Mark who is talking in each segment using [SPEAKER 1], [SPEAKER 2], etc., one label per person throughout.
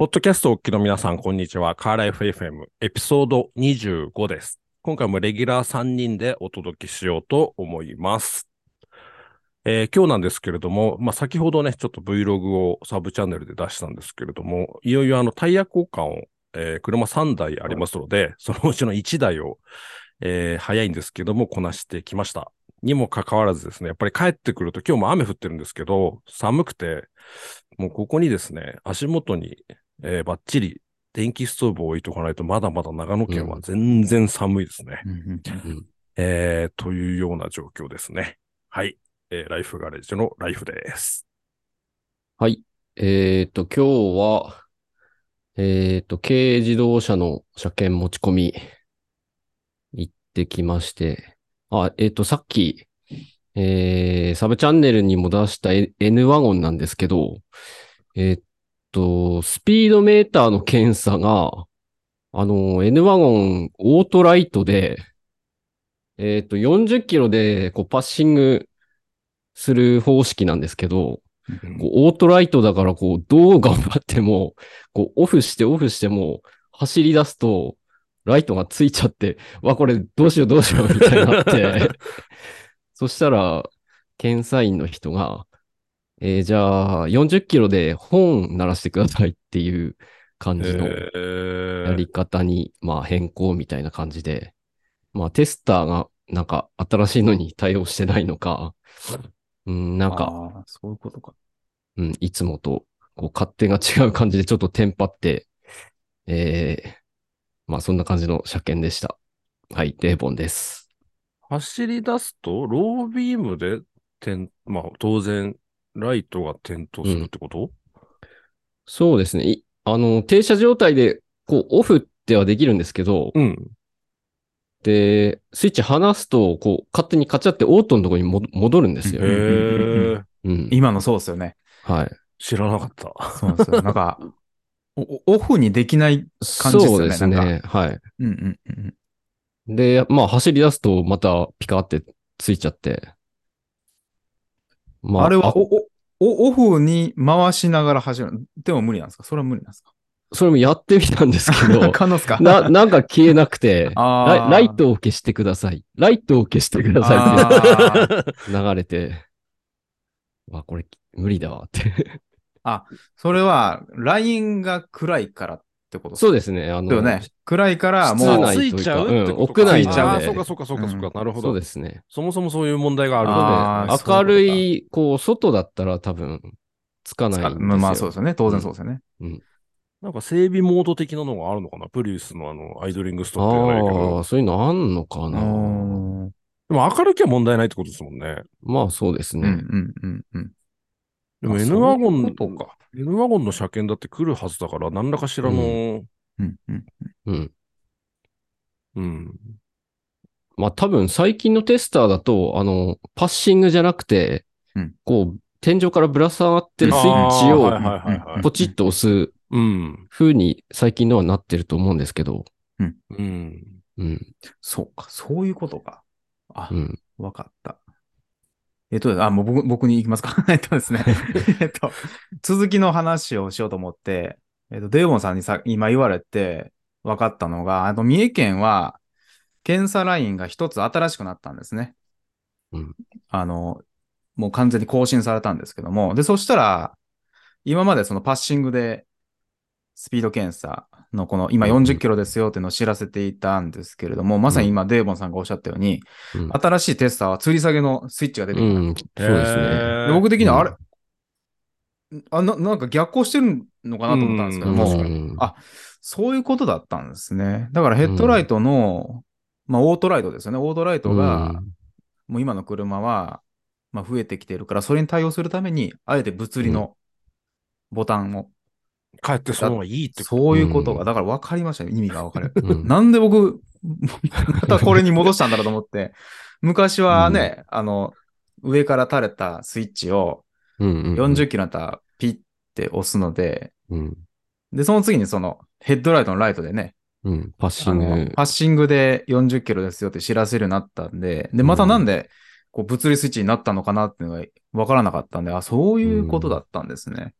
[SPEAKER 1] ポッドキャストをお聞きの皆さん、こんにちは。カーライフ FM エピソード25です。今回もレギュラー3人でお届けしようと思います。えー今日なんですけれども、まあ、先ほどね、ちょっと Vlog をサブチャンネルで出したんですけれども、いよいよあのタイヤ交換を、えー車3台ありますので、そのうちの1台を、えー早いんですけども、こなしてきました。にもかかわらずですね、やっぱり帰ってくると今日も雨降ってるんですけど、寒くて、もうここにですね、足元に、えーバッチリ電気ストーブを置いとかないと、まだまだ長野県は全然寒いですね。えーというような状況ですね。はい。えーライフガレージのライフです。
[SPEAKER 2] はい。えっ、と、今日は、えっ、と、軽自動車の車検持ち込み、行ってきまして、あ、えっ、と、さっき、えー、サブチャンネルにも出した N- ワゴンなんですけど、えっ、と、スピードメーターの検査が、あの、N ワゴンオートライトで、えっ、と、40キロで、こう、パッシングする方式なんですけど、こうオートライトだから、こう、どう頑張っても、こう、オフしてオフしても、走り出すと、ライトがついちゃって、わ、これどうしようどうしようみたいになって、そしたら、検査員の人が、えーじゃあ、40キロで本鳴らしてくださいっていう感じの
[SPEAKER 1] えー
[SPEAKER 2] やり方に、まあ変更みたいな感じで、まあテスターがなんか新しいのに対応してないのか、うん、なんか、
[SPEAKER 3] そういうことか。
[SPEAKER 2] うん、いつもと、こう、勝手が違う感じでちょっとテンパって、えー、まあそんな感じの車検でした。はい、デーボンです。
[SPEAKER 1] 走り出すと、ロービームで点、まあ当然、ライトが点灯するってこと、
[SPEAKER 2] そうですね。いあの、停車状態で、こう、オフってはできるんですけど、
[SPEAKER 1] うん。
[SPEAKER 2] で、スイッチ離すと、こう、勝手にカチャってオートのところにも戻るんですよ
[SPEAKER 1] へ。
[SPEAKER 3] うんうんうん
[SPEAKER 1] ー
[SPEAKER 2] うん。
[SPEAKER 3] 今のそうですよね。
[SPEAKER 2] はい。
[SPEAKER 1] 知らなかった。
[SPEAKER 3] そうなんですよ。なんか、オフにできない。感じですよね
[SPEAKER 2] そうですね。はい。
[SPEAKER 3] うんうんうん。
[SPEAKER 2] で、まあ、走り出すと、またピカってついちゃって。ま
[SPEAKER 3] あれはお、お、おオフに回しながら走る。でも無理なんですか？それは無理なんですか？
[SPEAKER 2] それもやってみたんですけど、
[SPEAKER 3] 可能ですか？
[SPEAKER 2] な、なんか消えなくて、ライライトを消してください。ライトを消してください
[SPEAKER 3] あ
[SPEAKER 2] って 流れて、わ、これ無理だわって。
[SPEAKER 3] それは、ラインが暗いからってこと
[SPEAKER 2] そう
[SPEAKER 3] で
[SPEAKER 2] ですね。あの、
[SPEAKER 3] ね。暗いから、もう、
[SPEAKER 1] ついちゃうってこと
[SPEAKER 2] うん屋内
[SPEAKER 3] なんで
[SPEAKER 1] ああ、そうかそうかそうかそうか。なるほど。
[SPEAKER 2] そうですね。
[SPEAKER 1] そもそもそういう問題があるの
[SPEAKER 3] あーそういうことか
[SPEAKER 2] 明るい、こう、外だったら多分、つかないんですよ。
[SPEAKER 3] まあまあそうですよね。当然そうですよね。
[SPEAKER 1] なんか整備モード的なのがあるのかな？プリウスのあの、アイドリングストップじゃないけ
[SPEAKER 2] あ
[SPEAKER 1] ど
[SPEAKER 2] あ、。そういうのあんのかな？
[SPEAKER 3] うんうん
[SPEAKER 1] でも明るきゃ問題ないってことですもんね。
[SPEAKER 2] まあそうです
[SPEAKER 3] う
[SPEAKER 2] ね。
[SPEAKER 3] んうんうん。
[SPEAKER 1] でも
[SPEAKER 3] あ
[SPEAKER 1] N ワゴン、
[SPEAKER 3] ことか
[SPEAKER 1] N ワゴンの車検だって来るはずだから、何らかしらの、
[SPEAKER 3] うんうん。
[SPEAKER 2] うん。
[SPEAKER 1] うん。
[SPEAKER 2] まあ多分最近のテスターだと、あの、パッシングじゃなくて、
[SPEAKER 3] うん
[SPEAKER 2] こう、天井からぶら下がってるスイッチをポチッと押す
[SPEAKER 1] うん。
[SPEAKER 2] 風に最近のはなってると思うんですけど、
[SPEAKER 1] うん。
[SPEAKER 2] うん、
[SPEAKER 3] そうか、そういうことか。あ
[SPEAKER 2] う、ん。
[SPEAKER 3] わかった。えっと、あ、もう僕、僕に行きますか？えっとですね。えっと、続きの話をしようと思って、えっと、デーボンさんにさ、今言われて分かったのが、あの、三重県は、検査ラインが一つ新しくなったんですね。
[SPEAKER 2] うん
[SPEAKER 3] あの、もう完全に更新されたんですけども、で、そしたら、今までそのパッシングで、スピード検査のこの今
[SPEAKER 2] うん
[SPEAKER 3] 40キロですよっていうのを知らせていたんですけれども、まさに今デーボンさんがおっしゃったように、
[SPEAKER 2] うん
[SPEAKER 3] 新しいテスターは吊り下げのスイッチが出てきた。
[SPEAKER 2] うん、そうですね。
[SPEAKER 3] 僕的には、
[SPEAKER 2] うん
[SPEAKER 3] あれ、あな、なんか逆行してるのかなと思ったんですけども、
[SPEAKER 1] うん
[SPEAKER 3] あそういうことだったんですね。だからヘッドライトの、まあオートライトですよね。オートライトが、もう今の車は、まあ増えてきてるから、それに対応するために、あえて物理のボタンを、
[SPEAKER 1] 帰ってその方がいいって。
[SPEAKER 3] そういうことが、
[SPEAKER 2] うん
[SPEAKER 3] だから分かりましたね。意味が分かる。
[SPEAKER 2] うん
[SPEAKER 3] なんで僕、またこれに戻したんだろうと思って、昔はね、あの、上から垂れたスイッチを
[SPEAKER 2] うんうんうん
[SPEAKER 3] 40キロになったらピッて押すので、
[SPEAKER 2] うん
[SPEAKER 3] で、その次にそのヘッドライトのライトでね、
[SPEAKER 2] うん、パッシング。
[SPEAKER 3] パッシングで40キロですよって知らせるようになったんで、で、またなんで、こう物理スイッチになったのかなっていうのが分からなかったんで、あ、そういうことだったんですね。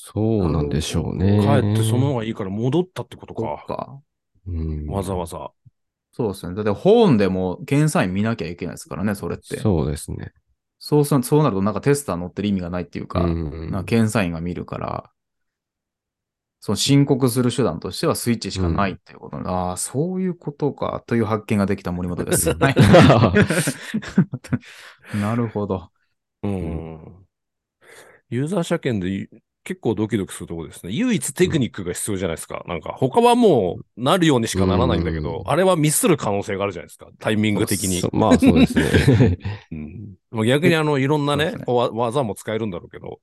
[SPEAKER 2] そうなんでしょうね。
[SPEAKER 1] 帰ってその方がいいから戻ったってこと
[SPEAKER 3] そっ
[SPEAKER 1] か。
[SPEAKER 3] か。
[SPEAKER 2] うん
[SPEAKER 1] わざわざ。
[SPEAKER 3] そうですね。だって本でも検査員見なきゃいけないですからね、それって。
[SPEAKER 2] そうですね。
[SPEAKER 3] そうすそうなるとなんかテスター乗ってる意味がないっていうか、
[SPEAKER 2] うん
[SPEAKER 3] なんか検査員が見るから、その申告する手段としてはスイッチしかないっていうこと、ああ、そういうことか、という発見ができた森本です。はい。なるほど。
[SPEAKER 1] うん。ユーザー車検でい結構ドキドキするところですね。唯一テクニックが必要じゃないですか。なんか他はもうなるようにしかならないんだけど、
[SPEAKER 2] うん
[SPEAKER 1] あれはミスる可能性があるじゃないですか。タイミング的に
[SPEAKER 2] そ。まあそうですね。
[SPEAKER 1] うんまあ逆にあの、いろんなね
[SPEAKER 3] ね
[SPEAKER 1] わ技も使えるんだろうけど。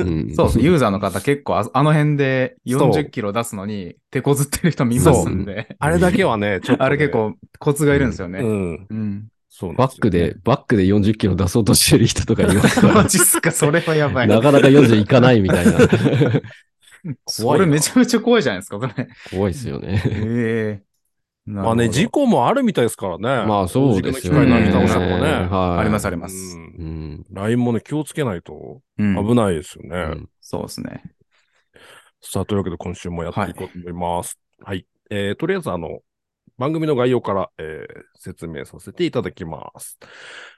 [SPEAKER 2] うん
[SPEAKER 3] そうです。ユーザーの方結構ああの辺で
[SPEAKER 1] そう
[SPEAKER 3] 40キロ出すのに手こずってる人見ますんで、
[SPEAKER 1] あれだけはね、ちょっと、ね。
[SPEAKER 3] あれ結構コツがいるんですよね。
[SPEAKER 1] うん。
[SPEAKER 3] うん。
[SPEAKER 1] そう
[SPEAKER 2] バックで、バックで40キロ出そうとしてる人とかいますか
[SPEAKER 3] マ
[SPEAKER 2] ら、
[SPEAKER 3] ジっすか、それはやばい。
[SPEAKER 2] なかなか40いかないみた いな。
[SPEAKER 3] それめちゃめちゃ怖いじゃないですか、それ。
[SPEAKER 2] 怖いですよね。
[SPEAKER 3] ええ
[SPEAKER 1] まあね、事故もあるみたいですからね。
[SPEAKER 2] まあそうですよ
[SPEAKER 3] ね
[SPEAKER 1] 機械なぎ倒したとかね。
[SPEAKER 2] はい。
[SPEAKER 3] ありますあ
[SPEAKER 2] り
[SPEAKER 3] ります。
[SPEAKER 1] うん
[SPEAKER 2] うん。
[SPEAKER 1] LINE もね、気をつけないと
[SPEAKER 3] うん
[SPEAKER 1] 危ないですよね。
[SPEAKER 2] うん
[SPEAKER 3] そうですね。
[SPEAKER 1] さあ、というわけで今週もやっていこうと思います。はい。えーとりあえずあの、番組の概要から、えー説明させていただきます。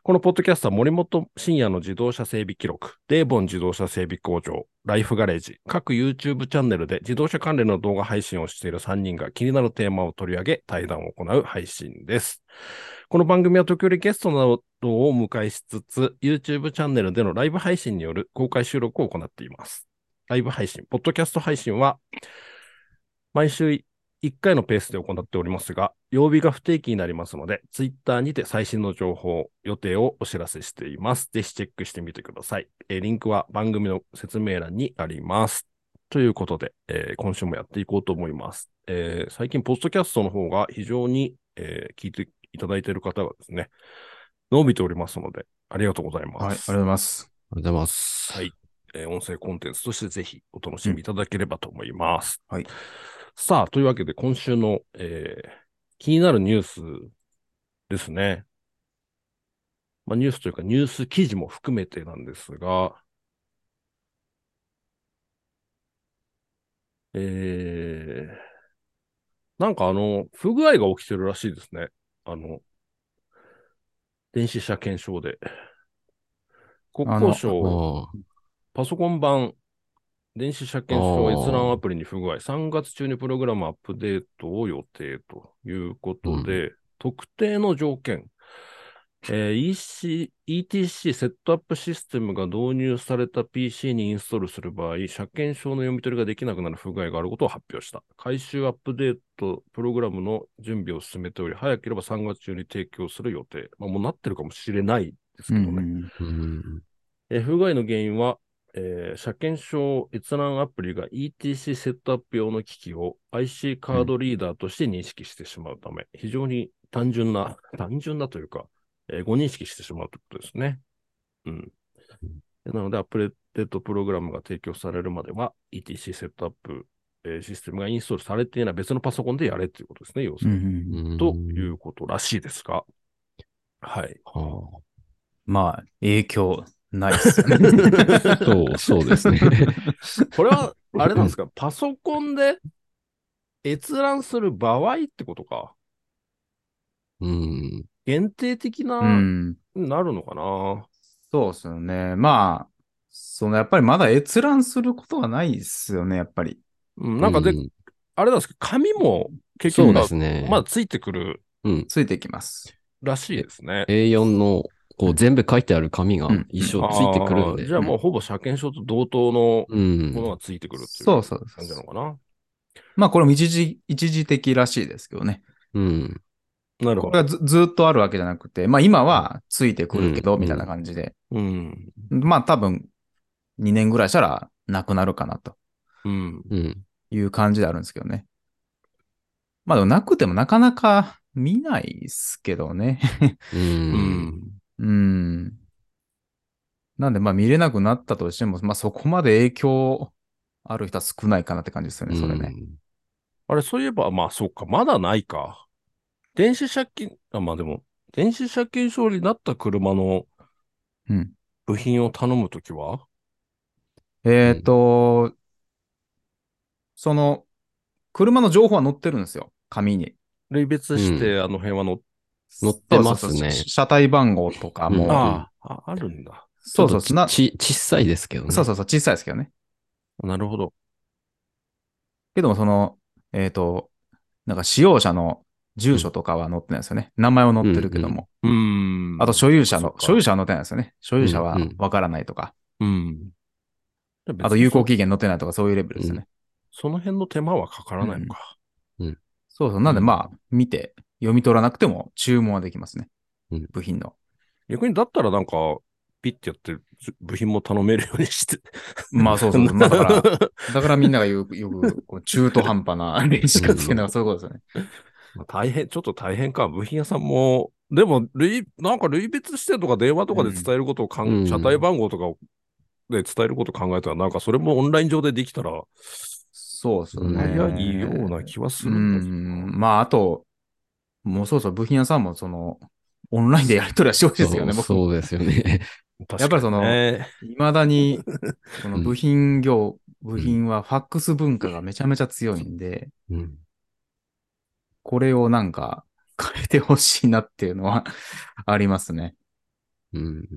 [SPEAKER 1] このポッドキャストは森本深夜の自動車整備記録、デーボン自動車整備工場、ライフガレージ、各 YouTube チャンネルで自動車関連の動画配信をしている3人が気になるテーマを取り上げ、対談を行う配信です。この番組は時折ゲストなどをお迎えしつつ、YouTube チャンネルでのライブ配信による公開収録を行っています。ライブ配信、ポッドキャスト配信は、毎週1回のペースで行っておりますが、曜日が不定期になりますので、Twitter にて最新の情報、予定をお知らせしています。ぜひチェックしてみてください。えーリンクは番組の説明欄にあります。ということで、えー今週もやっていこうと思います。えー最近、ポッドキャストの方が非常に、えー聞いていただいている方がですね、伸びておりますので、ありがとうございます。
[SPEAKER 3] はい、ありがとうございます。
[SPEAKER 2] ありがとうございます。
[SPEAKER 1] はい。えー音声コンテンツとしてぜひお楽しみいただければと思います。
[SPEAKER 3] はい。
[SPEAKER 1] さあ、というわけで今週の、えー気になるニュースですね。まあ、ニュースというかニュース記事も含めてなんですが、えー、なんかあの、不具合が起きてるらしいですね。あの、電子車検証で。国交省、
[SPEAKER 2] あ
[SPEAKER 1] パソコン版、電子車検証閲覧アプリに不具合、3月中にプログラムアップデートを予定ということで、特定の条件、えー EC、ETC セットアップシステムが導入された PC にインストールする場合、車検証の読み取りができなくなる不具合があることを発表した。回収アップデートプログラムの準備を進めており、早ければ3月中に提供する予定。まあ、もうなってるかもしれないですけどね。
[SPEAKER 3] うん
[SPEAKER 2] ーうん
[SPEAKER 1] えー不具合の原因は、えー車検証閲覧アプリが ETC セットアップ用の機器を IC カードリーダーとして認識してしまうため、非常に単純な、単純なというか、えー誤認識してしまうということですね。うん。なので、アップデートプログラムが提供されるまでは、ETC セットアップ、えーシステムがインストールされていない別のパソコンでやれということですね、要す
[SPEAKER 3] うん
[SPEAKER 1] るに。
[SPEAKER 3] うん
[SPEAKER 2] うん
[SPEAKER 1] ということらしいですが。はい。
[SPEAKER 2] は
[SPEAKER 3] まあ、影響ないっすよね。
[SPEAKER 2] あ そう、そうですね。
[SPEAKER 1] これは、あれなんですか、パソコンで閲覧する場合ってことか？
[SPEAKER 2] うん。
[SPEAKER 1] 限定的
[SPEAKER 3] う
[SPEAKER 1] な、
[SPEAKER 3] ん。
[SPEAKER 1] なるのかな。
[SPEAKER 3] そうっすよね。まあ、そのやっぱりまだ閲覧することがないっすよね、やっぱり。
[SPEAKER 1] うん、なんかで、
[SPEAKER 2] う
[SPEAKER 1] あれなんですけど、紙も結
[SPEAKER 2] そう
[SPEAKER 1] 局
[SPEAKER 2] ですね。
[SPEAKER 1] まだついてくる
[SPEAKER 2] うん。
[SPEAKER 3] ついてきます。
[SPEAKER 1] らしいですね。
[SPEAKER 2] A4 の、こう、全部書いてある紙が
[SPEAKER 3] うん
[SPEAKER 2] 一緒ついてくるんで。
[SPEAKER 1] じゃあもうほぼ車検証と同等の
[SPEAKER 2] うん。
[SPEAKER 1] ものがついてくるっていう
[SPEAKER 3] そうそう
[SPEAKER 1] 感じなのかな？
[SPEAKER 3] まあ、これも一時、一時的らしいですけどね。
[SPEAKER 2] うん。
[SPEAKER 1] なるほど。
[SPEAKER 3] これがずずっとあるわけじゃなくて、まあ今はついてくるけど、
[SPEAKER 2] うん
[SPEAKER 3] みたいな感じで。
[SPEAKER 1] うん。
[SPEAKER 3] まあ多分、2年ぐらいしたらなくなるかなと
[SPEAKER 1] うん。
[SPEAKER 2] うん。
[SPEAKER 3] いう感じであるんですけどね。まあでもなくてもなかなか見ないっすけどね。
[SPEAKER 2] う。
[SPEAKER 1] うんん。
[SPEAKER 3] うん。なんでまあ見れなくなったとしても、まあそこまで影響ある人は少ないかなって感じですよね、それね。
[SPEAKER 1] あれ、そういえば、まあそうか、まだないか。電子車検、あ、まあでも、電子車検証になった車の
[SPEAKER 3] うん。
[SPEAKER 1] 部品を頼むときは？
[SPEAKER 3] えっ、と、その、車の情報は載ってるんですよ。紙に。
[SPEAKER 1] 類別して、あの辺はの、
[SPEAKER 2] 載ってますね
[SPEAKER 3] そうそうそう車体番号とかも。
[SPEAKER 2] うん
[SPEAKER 1] ああ、ああるんだ。
[SPEAKER 3] そうそうそう。な
[SPEAKER 2] ち、ち、小さいですけどね。
[SPEAKER 3] そうそうそう、小さいですけどね。
[SPEAKER 1] なるほど。
[SPEAKER 3] けども、その、えっ、と、なんか使用者の住所とかは載ってないですよね。名前は載ってるけども。
[SPEAKER 1] うーん。
[SPEAKER 3] あと所有者の、所有者は載ってないですよね。所有者は
[SPEAKER 2] うんうん
[SPEAKER 3] わからないとか。
[SPEAKER 1] うん。
[SPEAKER 3] あと有効
[SPEAKER 1] 期
[SPEAKER 3] 期限載ってないとかそういうレベルですよね。
[SPEAKER 1] その辺の手間はかからないのか。
[SPEAKER 3] そうそう。なんで
[SPEAKER 1] うん
[SPEAKER 3] まあ、見て、読み取らなくても注文はできますね。
[SPEAKER 2] うん
[SPEAKER 3] 部品の。
[SPEAKER 1] 逆にだったらなんか、ピッてやって、部品も頼めるようにして。
[SPEAKER 3] まあそうそう。まあだから、だからみんながよく、よく、中途半端な練習っていうのはそういうことですよね。
[SPEAKER 1] まあ大変、ちょっと大変か。部品屋さんも、でも、類、なんか類別してとか電話とかで伝えることをかん、
[SPEAKER 2] うん
[SPEAKER 1] 車体番号とかをで伝えることを考えたら、なんかそれもオンライン上でできたら、
[SPEAKER 3] そうですよね。
[SPEAKER 1] 早いような気はするんだけどな。
[SPEAKER 3] うん。まああと、もうそうそう、部品屋さんもその、オンラインでやり取りはしてほしいですよね、
[SPEAKER 2] そう
[SPEAKER 3] 僕。
[SPEAKER 2] そうですよね。
[SPEAKER 3] やっぱりそのいまだに、この部品業、部品はファックス文化がめちゃめちゃ強いんで、
[SPEAKER 2] うん。
[SPEAKER 3] これをなんか変えてほしいなっていうのは ありますね。
[SPEAKER 2] うん。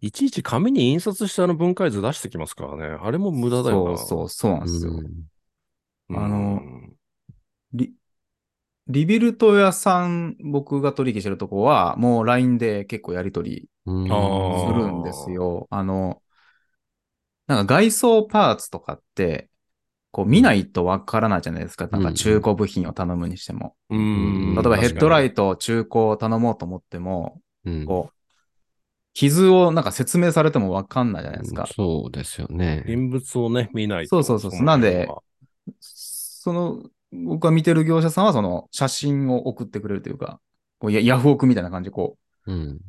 [SPEAKER 1] いちいち紙に印刷してあの分解図出してきますからね。あれも無駄だよな。
[SPEAKER 3] そうそう、そうなんですよ。
[SPEAKER 2] うん
[SPEAKER 1] うん
[SPEAKER 3] あのリ、リビルト屋さん、僕が取引してるとこは、もう LINE で結構やり取りするんですよ。あの、なんか外装パーツとかって、こう見ないとわからないじゃないですか。なんか中古部品を頼むにしても。
[SPEAKER 1] うん。
[SPEAKER 3] 例えばヘッドラ
[SPEAKER 1] イ
[SPEAKER 3] イト中古を頼もうと思っても、
[SPEAKER 2] うん
[SPEAKER 3] こう、傷をなんか説明されてもわかんないじゃないですか。
[SPEAKER 2] そうですよね。
[SPEAKER 1] 現物をね、見ないと。
[SPEAKER 3] そうそうそう
[SPEAKER 1] の
[SPEAKER 3] なんでその、僕が見てる業者さんはその写真を送ってくれるというか、こうヤヤフオクみたいな感じでこう、
[SPEAKER 2] うん。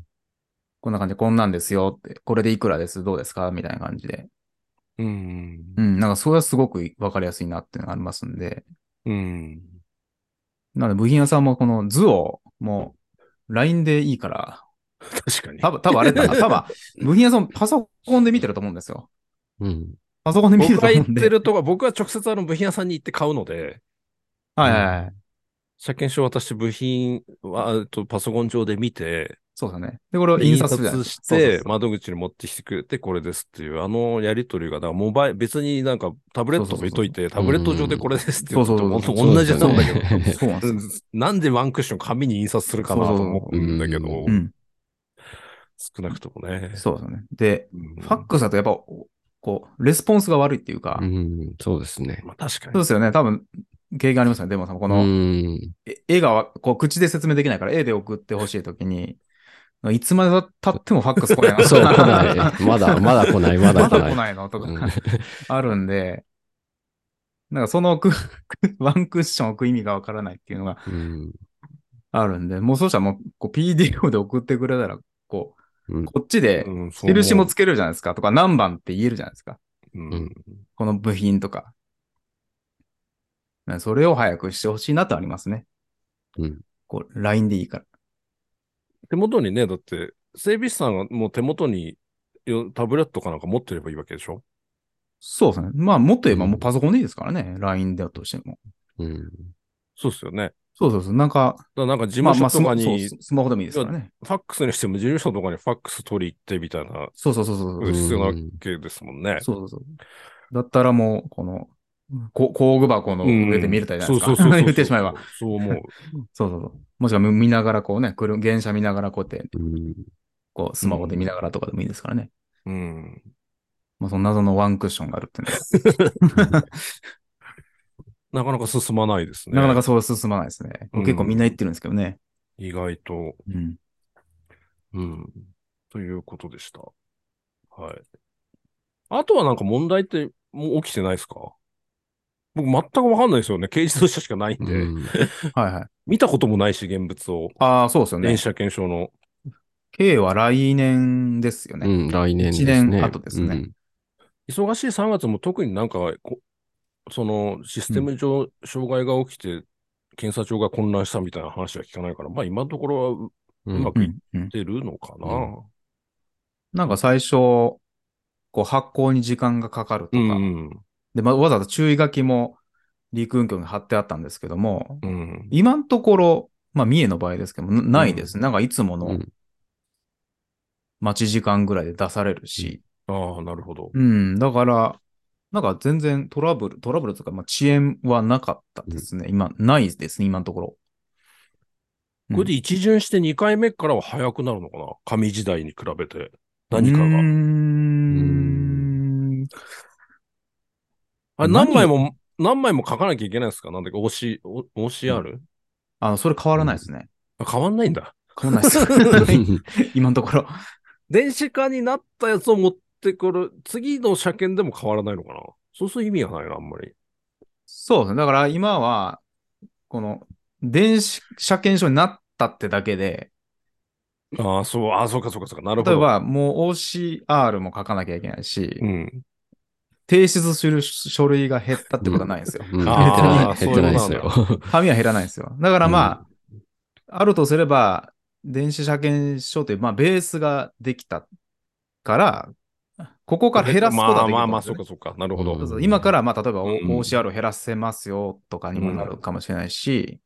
[SPEAKER 3] こんな感じでこんなんですよって、これでいくらです？どうですか？みたいな感じで。
[SPEAKER 1] うん。
[SPEAKER 3] うん、なんかそれはすごくわかりやすいなっていうのがありますんで。
[SPEAKER 1] うん。
[SPEAKER 3] なので部品屋さんもこの図をもう LINE でいいから、
[SPEAKER 1] 確かに。
[SPEAKER 3] 多分、多分あれだな、多分部品屋さんパソコンで見てると思うんですよ。
[SPEAKER 2] うん。
[SPEAKER 3] パソコンで見てると思うんで。
[SPEAKER 1] てるとか、僕は直接あの部品屋さんに行って買うので、
[SPEAKER 3] はいはいはい。
[SPEAKER 1] 車検証渡して部品は、とパソコン上で見て、
[SPEAKER 3] そうだね。で、これを
[SPEAKER 1] で
[SPEAKER 3] 印刷
[SPEAKER 1] 印刷して窓口に持ってきてくれて、これですっていう、あのやりとりが、だからモバイル、別になんかタブレット置いといて、タブレット上でこれですって言うと、
[SPEAKER 3] そうそうそう
[SPEAKER 1] 本当同じなんだけど、
[SPEAKER 3] そうなんですよ。
[SPEAKER 1] なんでワンクッション紙に印刷するかなと思うんだけど。少なくともね。
[SPEAKER 3] そうですよね。で、
[SPEAKER 1] うん
[SPEAKER 3] ファックスだとやっぱ、こう、レスポンスが悪いっていうか、
[SPEAKER 2] うん。そうですね。
[SPEAKER 1] まあ確かに。
[SPEAKER 3] そうですよね。多分、経験ありますよね。でもさん、この、絵がわこう口で説明できないから、絵で送ってほしいときに、いつまで経ってもファックス来ないな。
[SPEAKER 2] そう、来ない。まだ、まだ来ない、まだ
[SPEAKER 3] まだ来
[SPEAKER 2] 来ない。
[SPEAKER 3] ないの？とか、
[SPEAKER 2] うん
[SPEAKER 3] あるんで、なんかそのくワンクッション置く意味がわからないっていうのが
[SPEAKER 2] うん。
[SPEAKER 3] あるんで、もうそうしたらもうこう PDF で送ってくれたら、こ
[SPEAKER 2] う
[SPEAKER 3] こっちで印もつけるじゃないですか？とか、何番って言えるじゃないですか？
[SPEAKER 1] うん
[SPEAKER 2] うん
[SPEAKER 3] この部品とか。それを早くしてほしいなとありますね。
[SPEAKER 2] うん。
[SPEAKER 3] こう、LINE でいいから。
[SPEAKER 1] 手元にね、だって、整備士さんがもう手元によタブレットかなんか持ってればいいわけでしょ？
[SPEAKER 3] そうですね。まあ、もっと言えば
[SPEAKER 2] うん
[SPEAKER 3] もうパソコンでいいですからね。LINE だとしても。
[SPEAKER 2] うん。
[SPEAKER 1] そうですよね。
[SPEAKER 3] そうそうそう。なんか、
[SPEAKER 1] らなんか事
[SPEAKER 3] まあまあ
[SPEAKER 1] 務所とかに、
[SPEAKER 3] スマそうスマホでもいいですからね。
[SPEAKER 1] ファックスにしても事務所とかにファックス取り行ってみたいな、
[SPEAKER 3] そうそうそうそう。
[SPEAKER 2] ん
[SPEAKER 1] 必要なわけですもんね。
[SPEAKER 3] そうそうそう。だったらもう、この、こ工具箱の上で見れたじゃないですか。
[SPEAKER 1] そうそうそうそう。
[SPEAKER 3] 言ってしまえば。。
[SPEAKER 1] そう思う。
[SPEAKER 3] そうそうそう。もしくは見ながらこうね、来る、原車見ながらこうやって、
[SPEAKER 2] うん。
[SPEAKER 3] こう、スマホで見ながらとかでもいいですからね。
[SPEAKER 1] うん。
[SPEAKER 3] まあ、その謎のワンクッションがあるっていうのは
[SPEAKER 1] なかなか進まないですね。
[SPEAKER 3] なかなかそう進まないですね。
[SPEAKER 1] うん
[SPEAKER 3] 結構みんな言ってるんですけどね。
[SPEAKER 1] 意外と。
[SPEAKER 3] うん。
[SPEAKER 1] うん。ということでした。はい。あとはなんか問題ってもう起きてないですか？僕全くわかんないですよね。軽自動車しかないんで。
[SPEAKER 2] うん
[SPEAKER 3] はいはい。
[SPEAKER 1] 見たこともないし、現物を。
[SPEAKER 3] ああ、そうですよね
[SPEAKER 1] 電。車検証の。
[SPEAKER 3] K は来年ですよね。
[SPEAKER 2] うん、来年ですね。
[SPEAKER 3] 一年後ですね
[SPEAKER 1] 忙しい3月も特になんかこ、そのシステム上、障害が起きて、検査庁が混乱したみたいな話は聞かないから、まあ今のところは
[SPEAKER 2] うん。
[SPEAKER 1] うまくいっ
[SPEAKER 3] うんうん
[SPEAKER 1] てるのかな。
[SPEAKER 2] うん
[SPEAKER 3] なんか最初、構発行に時間がかかるとか、
[SPEAKER 1] うん。
[SPEAKER 3] で、まあ、わざわざ注意書きも陸運局に貼ってあったんですけども、
[SPEAKER 1] うん。
[SPEAKER 3] 今のところ、まあ、三重の場合ですけども、なないですね。なんかいつもの
[SPEAKER 2] うん
[SPEAKER 3] 待ち時間ぐらいで出されるし、
[SPEAKER 1] ああ、なるほど。
[SPEAKER 3] うん、だから、なんか全然トラブル、トラブルとか、まあ、遅延はなかったですね。今、ないですね、今のところ。うん
[SPEAKER 1] これで一巡して2回目からは早くなるのかな？紙時代に比べて。何かが。あれ
[SPEAKER 3] 何
[SPEAKER 1] 何？枚も、何枚も書かなきゃいけないんですか？なんだっけ ?OC、お OCR?
[SPEAKER 3] あの、それ変わらないですね。
[SPEAKER 1] あ変わんないんだ。
[SPEAKER 3] 変わらないです。今のところ。
[SPEAKER 1] 電子化になったやつを持ってくる、次の車検でも変わらないのかな？そうする意味がないな、あんまり。
[SPEAKER 3] そうですね。だから今は、この、電子車検証になったってだけで、
[SPEAKER 1] ああ、そう、ああ、そうか、そうか、そうか。なるほど。
[SPEAKER 3] 例えばもう OCR も書かなきゃいけないし、
[SPEAKER 1] うん。
[SPEAKER 3] 提出する書類が減ったってことはないんですよ。
[SPEAKER 2] うん
[SPEAKER 1] あー
[SPEAKER 2] 減ってないですよ。
[SPEAKER 3] 紙は減らないんですよ。だからまあ、あるとすれば、電子車検証という、まあ、ベースができたから、ここから減らすことはできると
[SPEAKER 1] まあまあそうか、そうか。なるほど。
[SPEAKER 3] そうそう今から、まあ、例えば、お
[SPEAKER 1] うん
[SPEAKER 3] OCR を減らせますよとかにもなるかもしれないし、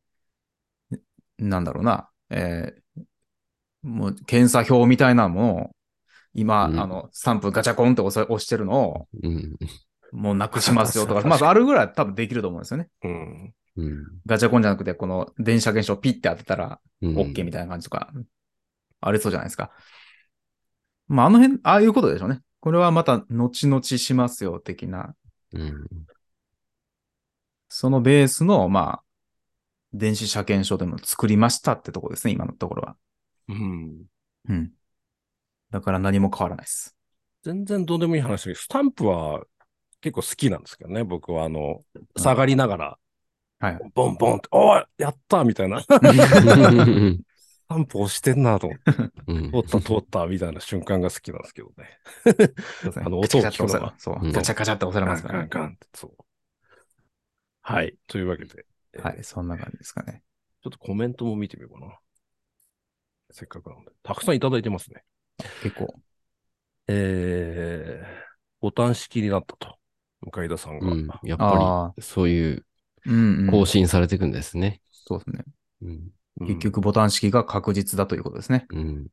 [SPEAKER 3] なんだろうな、えーもう検査表みたいなのも、今、
[SPEAKER 2] うん
[SPEAKER 3] あの、スタンプガチャコンって押してるのを、
[SPEAKER 2] うん
[SPEAKER 3] もうなくしますよとか、まあ、あるぐらい多分できると思うんですよね。
[SPEAKER 1] うん。
[SPEAKER 2] うん
[SPEAKER 3] ガチャコンじゃなくて、この電子車検証をピッて当てたら、
[SPEAKER 2] うん
[SPEAKER 3] OK みたいな感じとか、ありそうじゃないですか。まあ、あの辺、ああいうことでしょうね。これはまた、後々しますよ、的な。
[SPEAKER 2] うん
[SPEAKER 3] そのベースの、まあ、電子車検証でも作りましたってとこですね、今のところは。
[SPEAKER 1] うん。
[SPEAKER 3] うん。だから何も変わらないです。
[SPEAKER 1] 全然どうでもいい話だけど、スタンプは結構好きなんですけどね。僕は、あの、下がりながら、
[SPEAKER 3] はい。
[SPEAKER 1] ボンボンって、おいやったみたいな。スタンプ押してんなと思って、
[SPEAKER 2] うん
[SPEAKER 1] 通った通ったみたいな瞬間が好きなんですけどね。あの音を
[SPEAKER 3] ガチャガチャって押さ
[SPEAKER 1] 聞くのが
[SPEAKER 3] れそう
[SPEAKER 2] うん
[SPEAKER 3] ガチャガチャって押されますからね。
[SPEAKER 1] ガンガンって、そう。はい。というわけで、
[SPEAKER 3] はい、そんな感じですかね。
[SPEAKER 1] ちょっとコメントも見てみようかな。せっかくなので。たくさんいただいてますね。
[SPEAKER 3] 結構。
[SPEAKER 1] えー、ボタン式になったと。向田さんが。
[SPEAKER 2] うんやっ
[SPEAKER 3] あ
[SPEAKER 2] ぱり、そういう
[SPEAKER 3] うん、うん。
[SPEAKER 2] 更新されていくんですね。
[SPEAKER 3] そうですね。
[SPEAKER 2] うん
[SPEAKER 1] うん
[SPEAKER 3] 結局、ボタン式が確実だということですね。
[SPEAKER 2] うん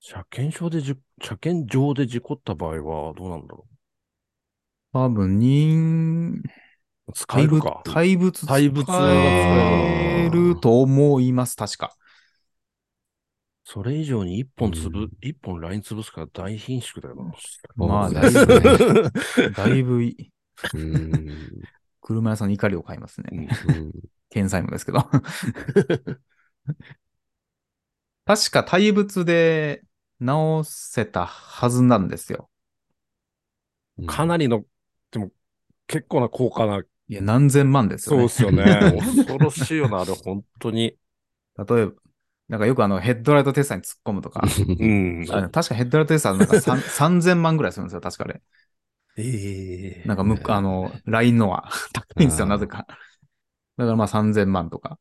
[SPEAKER 1] 車検証でじ、車検場で事故った場合はどうなんだろ
[SPEAKER 3] 多分、人、
[SPEAKER 1] う使え
[SPEAKER 3] 対物
[SPEAKER 1] るか。
[SPEAKER 3] 対物
[SPEAKER 1] 対物
[SPEAKER 3] 使えると思います、確か。
[SPEAKER 1] それ以上に一本つぶ
[SPEAKER 2] うん、
[SPEAKER 1] 一、本ライン潰すから大貧縮だよな。
[SPEAKER 3] まあ、だい
[SPEAKER 2] ですね
[SPEAKER 3] ぶ、だいぶい、
[SPEAKER 2] うん
[SPEAKER 3] 車屋さんに怒りを買いますね。検査員もですけど。確か対物で直せたはずなんですよ。
[SPEAKER 1] かなりの、でも結構な高価な、
[SPEAKER 3] いや、何千万ですよ
[SPEAKER 1] そう
[SPEAKER 3] ね。
[SPEAKER 1] ですよね。恐ろしいよな、あれ、本当に。
[SPEAKER 3] 例えば、なんかよくあのヘッドライトテスターに突っ込むとか、
[SPEAKER 1] うん。
[SPEAKER 3] 確かヘッドライトテスターなんか3 3000 万ぐらいするんですよ、確かあれ。
[SPEAKER 1] ええ
[SPEAKER 3] なんかむ、あの、ラインのは 高いんですよ、なぜか。だからまあ3000万とか、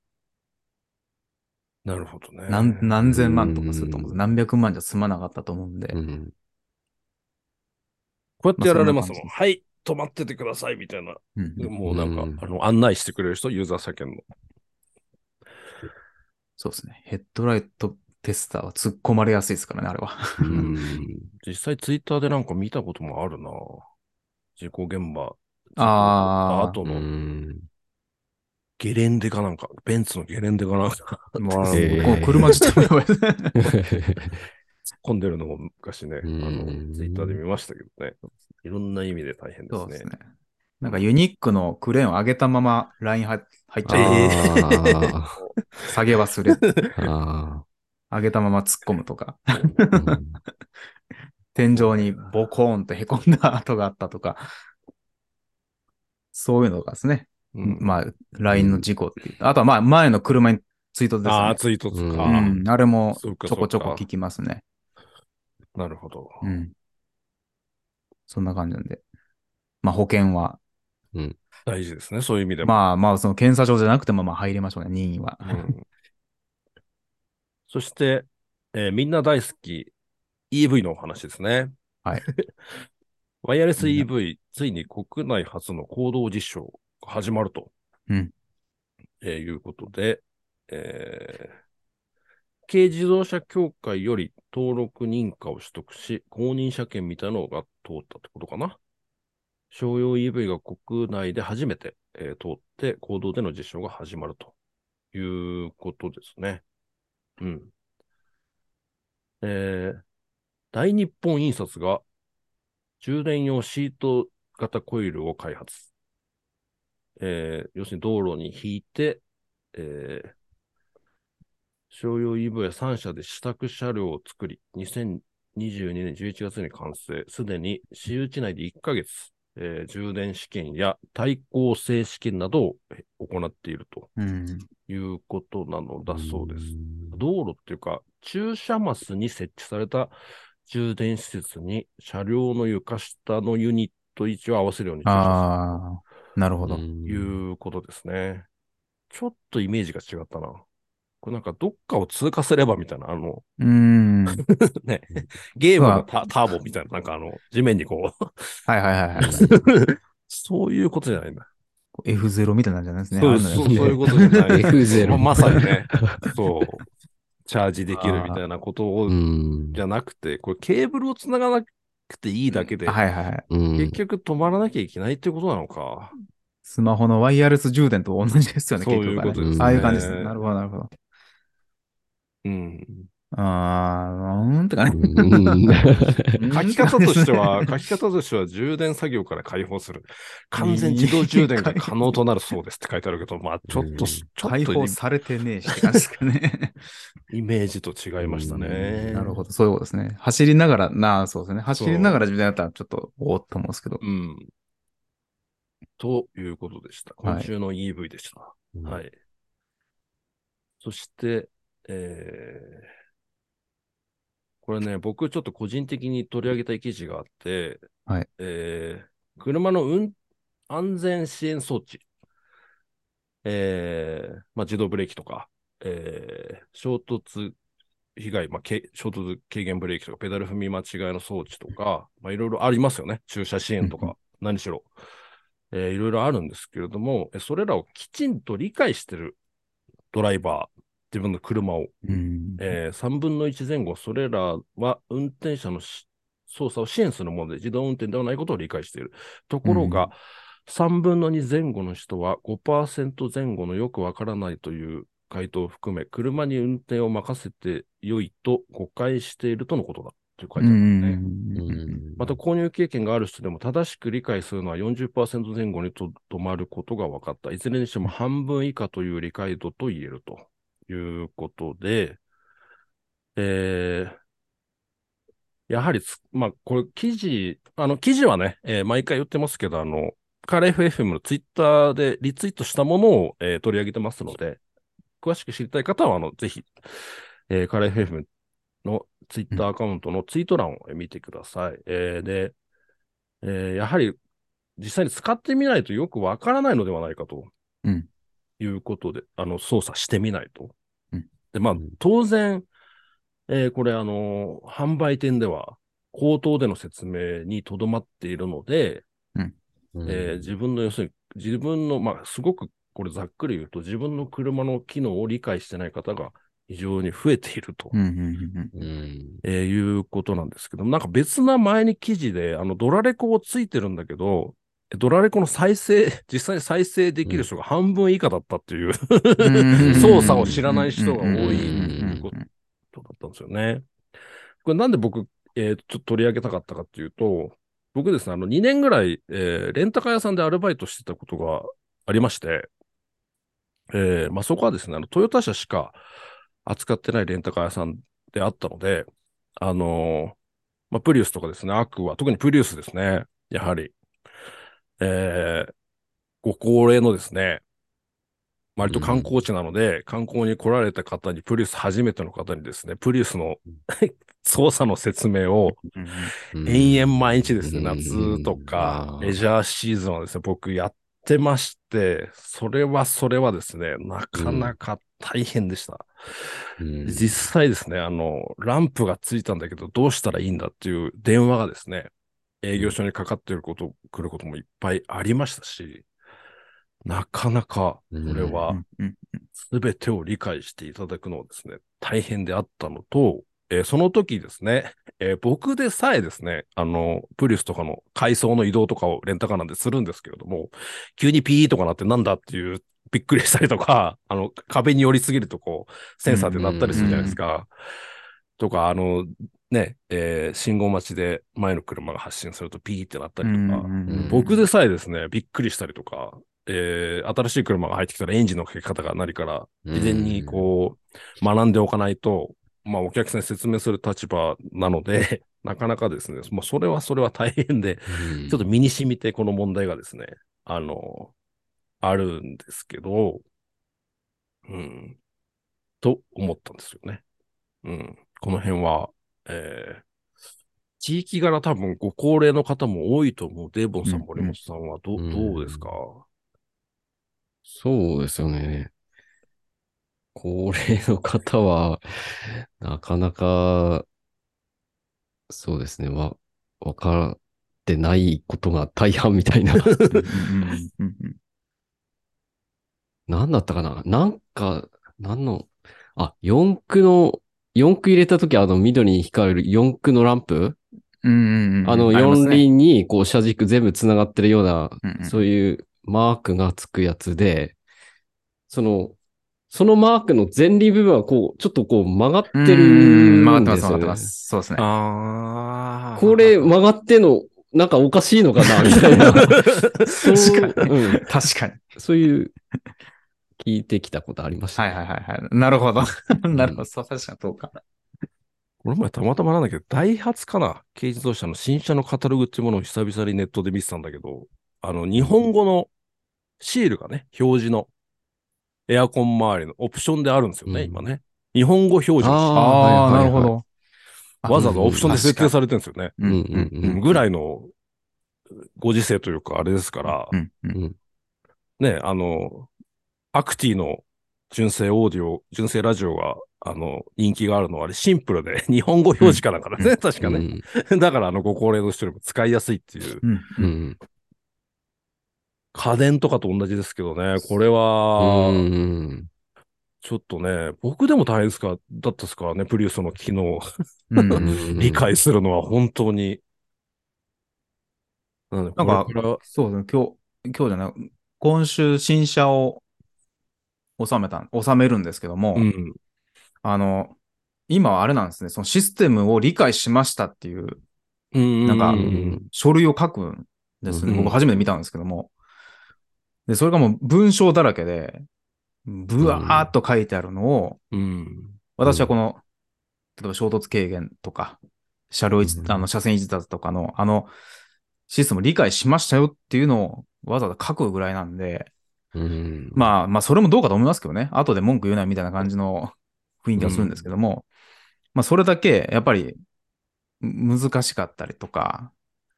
[SPEAKER 1] なるほどね。
[SPEAKER 3] 何何千万とかすると思う。
[SPEAKER 2] うん
[SPEAKER 3] 何百万じゃ済まなかったと思うんで。
[SPEAKER 2] うん
[SPEAKER 1] こうやってやられますもん。
[SPEAKER 3] まあそんな
[SPEAKER 1] はい、止まっててください、みたいな。
[SPEAKER 3] うん
[SPEAKER 1] もうなんか、
[SPEAKER 2] うん
[SPEAKER 1] あの、案内してくれる人、ユーザー車検の。
[SPEAKER 3] そうですね。ヘッドライトテスターは突っ込まれやすいですからね、あれは。
[SPEAKER 2] うん
[SPEAKER 1] 実際ツイッターでなんか見たこともあるな事故現場。
[SPEAKER 3] あー
[SPEAKER 1] あとの
[SPEAKER 2] うん
[SPEAKER 1] ゲレンデかなんか、ベンツのゲレンデかなんか、
[SPEAKER 3] もう
[SPEAKER 2] えー
[SPEAKER 3] この車自体もやばいですね
[SPEAKER 1] 突っ込んでるのも昔ね、あ
[SPEAKER 2] うん
[SPEAKER 1] の、ツイッターで見ましたけどね。いろんな意味で大変ですね。
[SPEAKER 3] そうですね。なんかユニックのクレーンを上げたままライン入入っちゃう。
[SPEAKER 2] あ
[SPEAKER 3] 下げ忘れ、
[SPEAKER 2] ーあ
[SPEAKER 3] 上げたまま突っ込むとか、天井にボコーンと凹んだ跡があったとか、そういうのがですね。
[SPEAKER 1] うん
[SPEAKER 3] まあ、ラインの事故っていう。あとはまあ、前の車にツイートですよね。
[SPEAKER 1] ああ、ツイートつか。
[SPEAKER 3] うん、あれもちょこちょこ聞きますね。
[SPEAKER 1] なるほど。
[SPEAKER 3] うん。そんな感じなんで。まあ保険は、
[SPEAKER 1] 大事ですね、そういう意味でも。
[SPEAKER 3] まあまあその検査場じゃなくてもまあ入れましょうね、任意は。
[SPEAKER 1] うんそして、えーみんな大好き、EV のお話ですね。
[SPEAKER 3] はい。
[SPEAKER 1] ワイヤレス EV、ついに国内初の行動実証が始まると。
[SPEAKER 3] うん
[SPEAKER 1] えーいうことで、えー軽自動車協会より登録認可を取得し、公認車検みたいなのが通ったってことかな。商用 EV が国内で初めて、えー通って、公道での実証が始まるということですね。うん。えー大日本印刷が充電用シート型コイルを開発。えー要するに道路に引いて、えー商用 EV は3社で試作車両を作り、2022年11月に完成。すでに私有地内で1ヶ月、えー充電試験や対抗性試験などをえー行っていると
[SPEAKER 3] うん。
[SPEAKER 1] いうことなのだそうです。道路っていうか、駐車マスに設置された充電施設に車両の床下のユニット位置を合わせるように
[SPEAKER 3] ああ、なるほど。
[SPEAKER 1] いうことですね。ちょっとイメージが違ったな。これなんかどっかを通過すればみたいな、あの、
[SPEAKER 3] うーん。は い
[SPEAKER 1] ね、ゲームのタターボみたいな、なんかあの、地面にこう、
[SPEAKER 3] はいはいはい。
[SPEAKER 1] そういうことじゃないんだ。
[SPEAKER 3] F0 みたいなんじゃないですね。
[SPEAKER 1] そうそう
[SPEAKER 3] の
[SPEAKER 1] そういうことじゃない。
[SPEAKER 2] F0
[SPEAKER 1] ままさにね、そう、チャージできるみたいなことを
[SPEAKER 2] うん。
[SPEAKER 1] じゃなくて、これケーブルを繋がなくていいだけで、
[SPEAKER 3] はいはいはい。
[SPEAKER 2] うん
[SPEAKER 1] 結局止まらなきゃいけないってことなのか。
[SPEAKER 3] スマホのワイヤレス充電と同じですよね、
[SPEAKER 1] そういうことです
[SPEAKER 2] ね
[SPEAKER 3] ああいう感じですね。なるほど、なるほど。
[SPEAKER 1] うん。
[SPEAKER 3] あー、うーんってかね。
[SPEAKER 2] うん
[SPEAKER 1] 書き方としては、書き方としては充電作業から解放する。完全自動充電が可能となるそうですって書いてあるけど、まあちょっと、
[SPEAKER 2] うん
[SPEAKER 1] ちょっ
[SPEAKER 3] 解
[SPEAKER 1] と
[SPEAKER 3] 放されてねえしって感じですかね。
[SPEAKER 1] イメージと違いましたね。
[SPEAKER 3] なるほど、そういうことですね。走りながら、なあ、そうですね。走りながら自分でやったらちょっと、おーっと思うんですけど。
[SPEAKER 1] うん。ということでした。
[SPEAKER 3] はい
[SPEAKER 1] 今週の EV でした。はい。そして、えー、これね、僕ちょっと個人的に取り上げたい記事があって、
[SPEAKER 3] はい。
[SPEAKER 1] えー、車の運安全支援装置、えー、まあ、自動ブレーキとか、えー、衝突被害、まあ、け衝突軽減ブレーキとか、ペダル踏み間違いの装置とか、まあ、いろいろありますよね。駐車支援とか、何しろ。えーいろいろあるんですけれども、えそれらをきちんと理解してるドライバー、自分の車を、
[SPEAKER 3] うん。
[SPEAKER 1] えー3分の1前後、それらは運転者のし操作を支援するもので、自動運転ではないことを理解している。ところが、3分の2前後の人は5%前後のよくわからないという回答を含め、車に運転を任せてよいと誤解しているとのことだという書いてあるんですね。
[SPEAKER 2] うん
[SPEAKER 1] また購入経験がある人でも正しく理解するのは40%前後にとどまることが分かった。いずれにしても半分以下という理解度と言えるということで、えーやはりつ、まあ、これ記事、あの、記事はね、えー毎回言ってますけど、あの、カレー FFM のツイッターでリツイートしたものを、えー取り上げてますので、詳しく知りたい方は、あの、ぜひ、えーカレー FFM のツイッターアカウントのツイート欄をえー見てください。えーで、えーやはり実際に使ってみないとよくわからないのではないかと、
[SPEAKER 3] うん
[SPEAKER 1] いうことで、あの、操作してみないと。
[SPEAKER 3] うん
[SPEAKER 1] で、まあ
[SPEAKER 2] うん、
[SPEAKER 1] 当然、えーこれ、あの、販売店では、口頭での説明にとどまっているので、えー自分の、要するに、自分の、まあ、すごく、これざっくり言うと、自分の車の機能を理解してない方が非常に増えていると。
[SPEAKER 3] うんうんうん。
[SPEAKER 2] うん。
[SPEAKER 1] えーいうことなんですけども、なんか別な前に記事で、あの、ドラレコをついてるんだけど、ドラレコの再生、実際に再生できる人が半分以下だったっていう、
[SPEAKER 3] うん。
[SPEAKER 1] 操作を知らない人が多い
[SPEAKER 3] うんう
[SPEAKER 1] ことだったんですよね。これなんで僕、えーちょっと取り上げたかったかっていうと、僕ですね、あの、2年ぐらい、えーレンタカー屋さんでアルバイトしてたことがありまして、えーまあ、そこはですね、あの、トヨタ車しか扱ってないレンタカー屋さんであったので、あのーまあ、プリウスとかですね、アクは、特にプリウスですね、やはり、えーご高齢のですね、割と観光地なので、観光に来られた方に、プリウス初めての方にですね、プリウスの操作の説明を
[SPEAKER 3] うん。
[SPEAKER 2] うん
[SPEAKER 1] 延々毎日ですね、
[SPEAKER 2] うん。
[SPEAKER 1] 夏とか
[SPEAKER 2] あ、ー。
[SPEAKER 1] レジャーシーズンはですね、僕やってまして、それはそれはですね、なかなか大変でした。
[SPEAKER 2] うん。
[SPEAKER 1] 実際ですね、あの、ランプがついたんだけど、どうしたらいいんだっていう電話がですね、営業所にかかっていること、来ることもいっぱいありましたし、なかなか、これ
[SPEAKER 3] う
[SPEAKER 1] はすべてを理解していただくのはですね、大変であったのと、えーその時ですね、えー僕でさえですね、あの、プリウスとかの階層の移動とかをレンタカーなんでするんですけれども、急にピーとかなってなんだっていう、びっくりしたりとか、あの、壁に寄りすぎるとこう、センサーで鳴ったりするじゃないですか。とか、あの、ね、えー信号待ちで前の車が発進するとピーってなったりとか、
[SPEAKER 3] うん
[SPEAKER 1] 僕でさえですね、びっくりしたりとか、えー新しい車が入ってきたらエンジンのかけ方が何から、事前にこう、学んでおかないと、まあお客さんに説明する立場なので、なかなかですね、もうそれはそれは大変で、
[SPEAKER 2] うん。
[SPEAKER 1] ちょっと身に染みてこの問題がですね、あの、あるんですけど、うん、と思ったんですよね。うん、この辺は、えー地域柄多分ご高齢の方も多いと思う。デーボンさん、
[SPEAKER 3] うん
[SPEAKER 1] 森本さんはど,、
[SPEAKER 2] うん
[SPEAKER 1] どうですか？
[SPEAKER 2] そうですよね。高齢の方は、なかなか、そうですね、わ、わかってないことが大半みたいな。何だったかな？なんか、何の、あ、四駆の、四駆入れたときあの緑に光る四駆のランプ？
[SPEAKER 3] うんうんうん
[SPEAKER 2] あの四
[SPEAKER 3] りますね
[SPEAKER 2] 輪にこう車軸全部繋がってるような、
[SPEAKER 3] うんうん
[SPEAKER 2] そういうマークがつくやつで、その、そのマークの前輪部分はこう、ちょっとこう曲がって
[SPEAKER 3] うん
[SPEAKER 2] る
[SPEAKER 3] 曲がってます、曲がってま。す。そうですね。
[SPEAKER 1] あ
[SPEAKER 2] これ曲がってんの、なんかおかしいのかなみたいな。
[SPEAKER 3] 確か
[SPEAKER 2] うん。
[SPEAKER 3] 確かに。
[SPEAKER 2] そういう、聞いてきたことありました、
[SPEAKER 3] はいはいはいはい。なるほど。なるほど。そう、確かにそうか。
[SPEAKER 1] この前たまたまなんだけど、ダイハツかな？軽自動車の新車のカタログっていうものを久々にネットで見てたんだけど、あの、日本語のシールがね、表示のエアコン周りのオプションであるんですよね、
[SPEAKER 2] うん
[SPEAKER 1] 今ね。日本語表示の
[SPEAKER 2] あ
[SPEAKER 3] ああ、
[SPEAKER 2] はいはいはい
[SPEAKER 3] なるほど。
[SPEAKER 1] わざわざオプションで設定されてるんですよね。
[SPEAKER 3] うん
[SPEAKER 2] うん
[SPEAKER 1] ぐらいのご時世というか、あれですから、
[SPEAKER 3] うんうん
[SPEAKER 2] うん
[SPEAKER 1] ね、あの、アクティの純正オーディオ、純正ラジオが、あの、人気があるのは、あれシンプルで、日本語表示かなんかだね、
[SPEAKER 3] うん
[SPEAKER 1] 確かね。だから、あの、ご高齢の人にも使いやすいっていう、
[SPEAKER 3] うん
[SPEAKER 2] う
[SPEAKER 3] うん
[SPEAKER 2] ん。
[SPEAKER 1] 家電とかと同じですけどね、これ
[SPEAKER 2] う
[SPEAKER 1] は、
[SPEAKER 2] ん。
[SPEAKER 1] ちょっとね、僕でも大変ですか、だったですからね、プリウスの機能 理解するのは本当に。なんで、
[SPEAKER 3] なんかそうですね。今日、今日じゃない、今週新車を収めた、収めるんですけども、
[SPEAKER 1] うん、
[SPEAKER 3] あの、今はあれなんですね、そのシステムを理解しましたっていう
[SPEAKER 1] うん、
[SPEAKER 3] なんか
[SPEAKER 1] うん。
[SPEAKER 3] 書類を書くんですね。
[SPEAKER 1] うん
[SPEAKER 3] 僕初めて見たんですけども。で、それがもう文章だらけで、ブワーっと書いてあるのを、
[SPEAKER 1] うん、
[SPEAKER 3] 私はこの、例えば衝突軽減とか、車両あの、車線一脱とかの、あの、システムを理解しましたよっていうのをわざわざ書くぐらいなんで、
[SPEAKER 2] うん。
[SPEAKER 3] まあ、まあ、それもどうかと思いますけどね。後で文句言うなみたいな感じの雰囲気はするんですけども、まあ、それだけ、やっぱり、む難しかったりとか、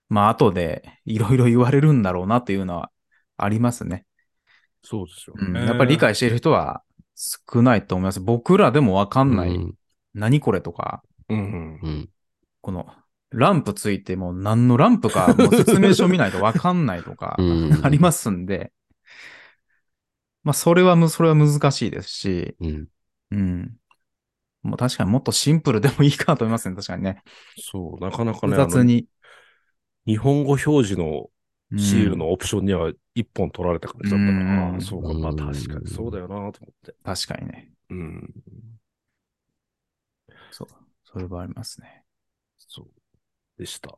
[SPEAKER 3] まあ、後でいろいろ言われるんだろうなっていうのはありますね。
[SPEAKER 1] そうですよ
[SPEAKER 3] うん。
[SPEAKER 1] ね。
[SPEAKER 3] やっぱり理解している人は少ないと思います。僕らでもわかんない、
[SPEAKER 2] うん
[SPEAKER 3] 何これとか、
[SPEAKER 1] うんうん
[SPEAKER 2] うん。
[SPEAKER 3] この、ランプついてもう何のランプか、もう説明書見ないとわかんないとか
[SPEAKER 2] う、ん
[SPEAKER 3] ありますんで、まあ、それはむ、それは難しいですし、
[SPEAKER 2] うん。
[SPEAKER 3] うん。もう確かにもっとシンプルでもいいかなと思いますね、確かにね。
[SPEAKER 1] そう、なかなかね、
[SPEAKER 3] 複雑に。
[SPEAKER 1] 日本語表示の
[SPEAKER 3] うん
[SPEAKER 1] シールのオプションには一本取られた感じだったから、
[SPEAKER 3] うん
[SPEAKER 1] ああそうか、まあ確かにそうだよなと思って。
[SPEAKER 3] 確かにね。
[SPEAKER 1] うん。
[SPEAKER 3] そう。それはありますね。
[SPEAKER 1] そう。でした。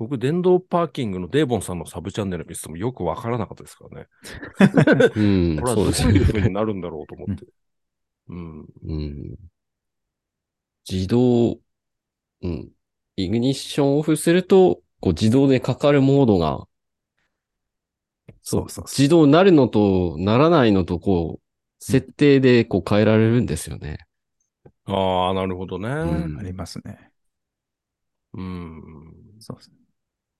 [SPEAKER 1] 僕、電動パーキングのデーボンさんのサブチャンネル見ててもよくわからなかったですからね。
[SPEAKER 2] うん。
[SPEAKER 1] これはどういう風
[SPEAKER 2] ね。
[SPEAKER 1] になるんだろうと思って。うん。
[SPEAKER 2] うん。自動、うん。イグニッションオフすると、こう自動でかかるモードが、
[SPEAKER 3] そうそうそう。
[SPEAKER 2] 自動になるのとならないのと、こう、設定でこう変えられるんですよね。
[SPEAKER 1] ああ、なるほどね。
[SPEAKER 2] うん
[SPEAKER 3] ありますね。
[SPEAKER 1] うん。
[SPEAKER 3] そうですね。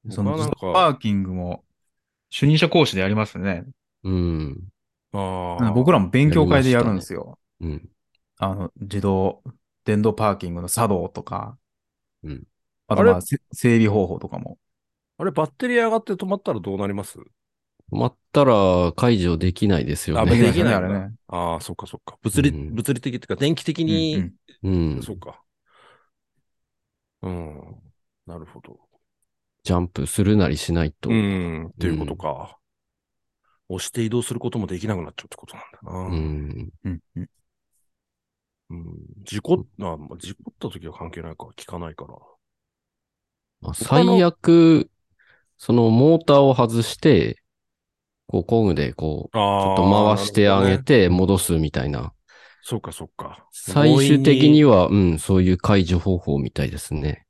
[SPEAKER 3] そのパーキングも主任者講師でやりますよね。
[SPEAKER 2] うん。
[SPEAKER 1] ああ。
[SPEAKER 3] 僕らも勉強会でやるんですよ。
[SPEAKER 2] うん。
[SPEAKER 3] あの、自動、電動パーキングの作動とか、
[SPEAKER 2] うん。
[SPEAKER 3] あとまあ、
[SPEAKER 1] あれ
[SPEAKER 3] せ整備方法とかも。
[SPEAKER 1] あれ、バッテリー上がって止まったらどうなります？
[SPEAKER 2] 止まったら解除できないですよ
[SPEAKER 1] あ
[SPEAKER 2] ね。
[SPEAKER 1] できない
[SPEAKER 3] あれね。
[SPEAKER 1] ああ、そっかそっか。物理、
[SPEAKER 2] うん
[SPEAKER 1] 物理的っていうか、電気的に、
[SPEAKER 3] うんうん
[SPEAKER 2] うん。
[SPEAKER 1] そっか。うん。なるほど。
[SPEAKER 2] ジャンプするなりしないと。
[SPEAKER 1] う
[SPEAKER 2] うん。
[SPEAKER 1] ん。っていうことか。押して移動することもできなくなっちゃうってことなんだな。
[SPEAKER 3] うんうん
[SPEAKER 1] うん事故っ、あ、まあ、事故った時は関係ないか。効かないから。
[SPEAKER 2] まあ最悪、そのモーターを外して、こう工具でこう、ち。ょっと回してあげ。て戻すみたいな。
[SPEAKER 1] そうか、そうか。
[SPEAKER 2] 最終的に
[SPEAKER 1] は。
[SPEAKER 2] は、うん、そういう解除方法みたいですね。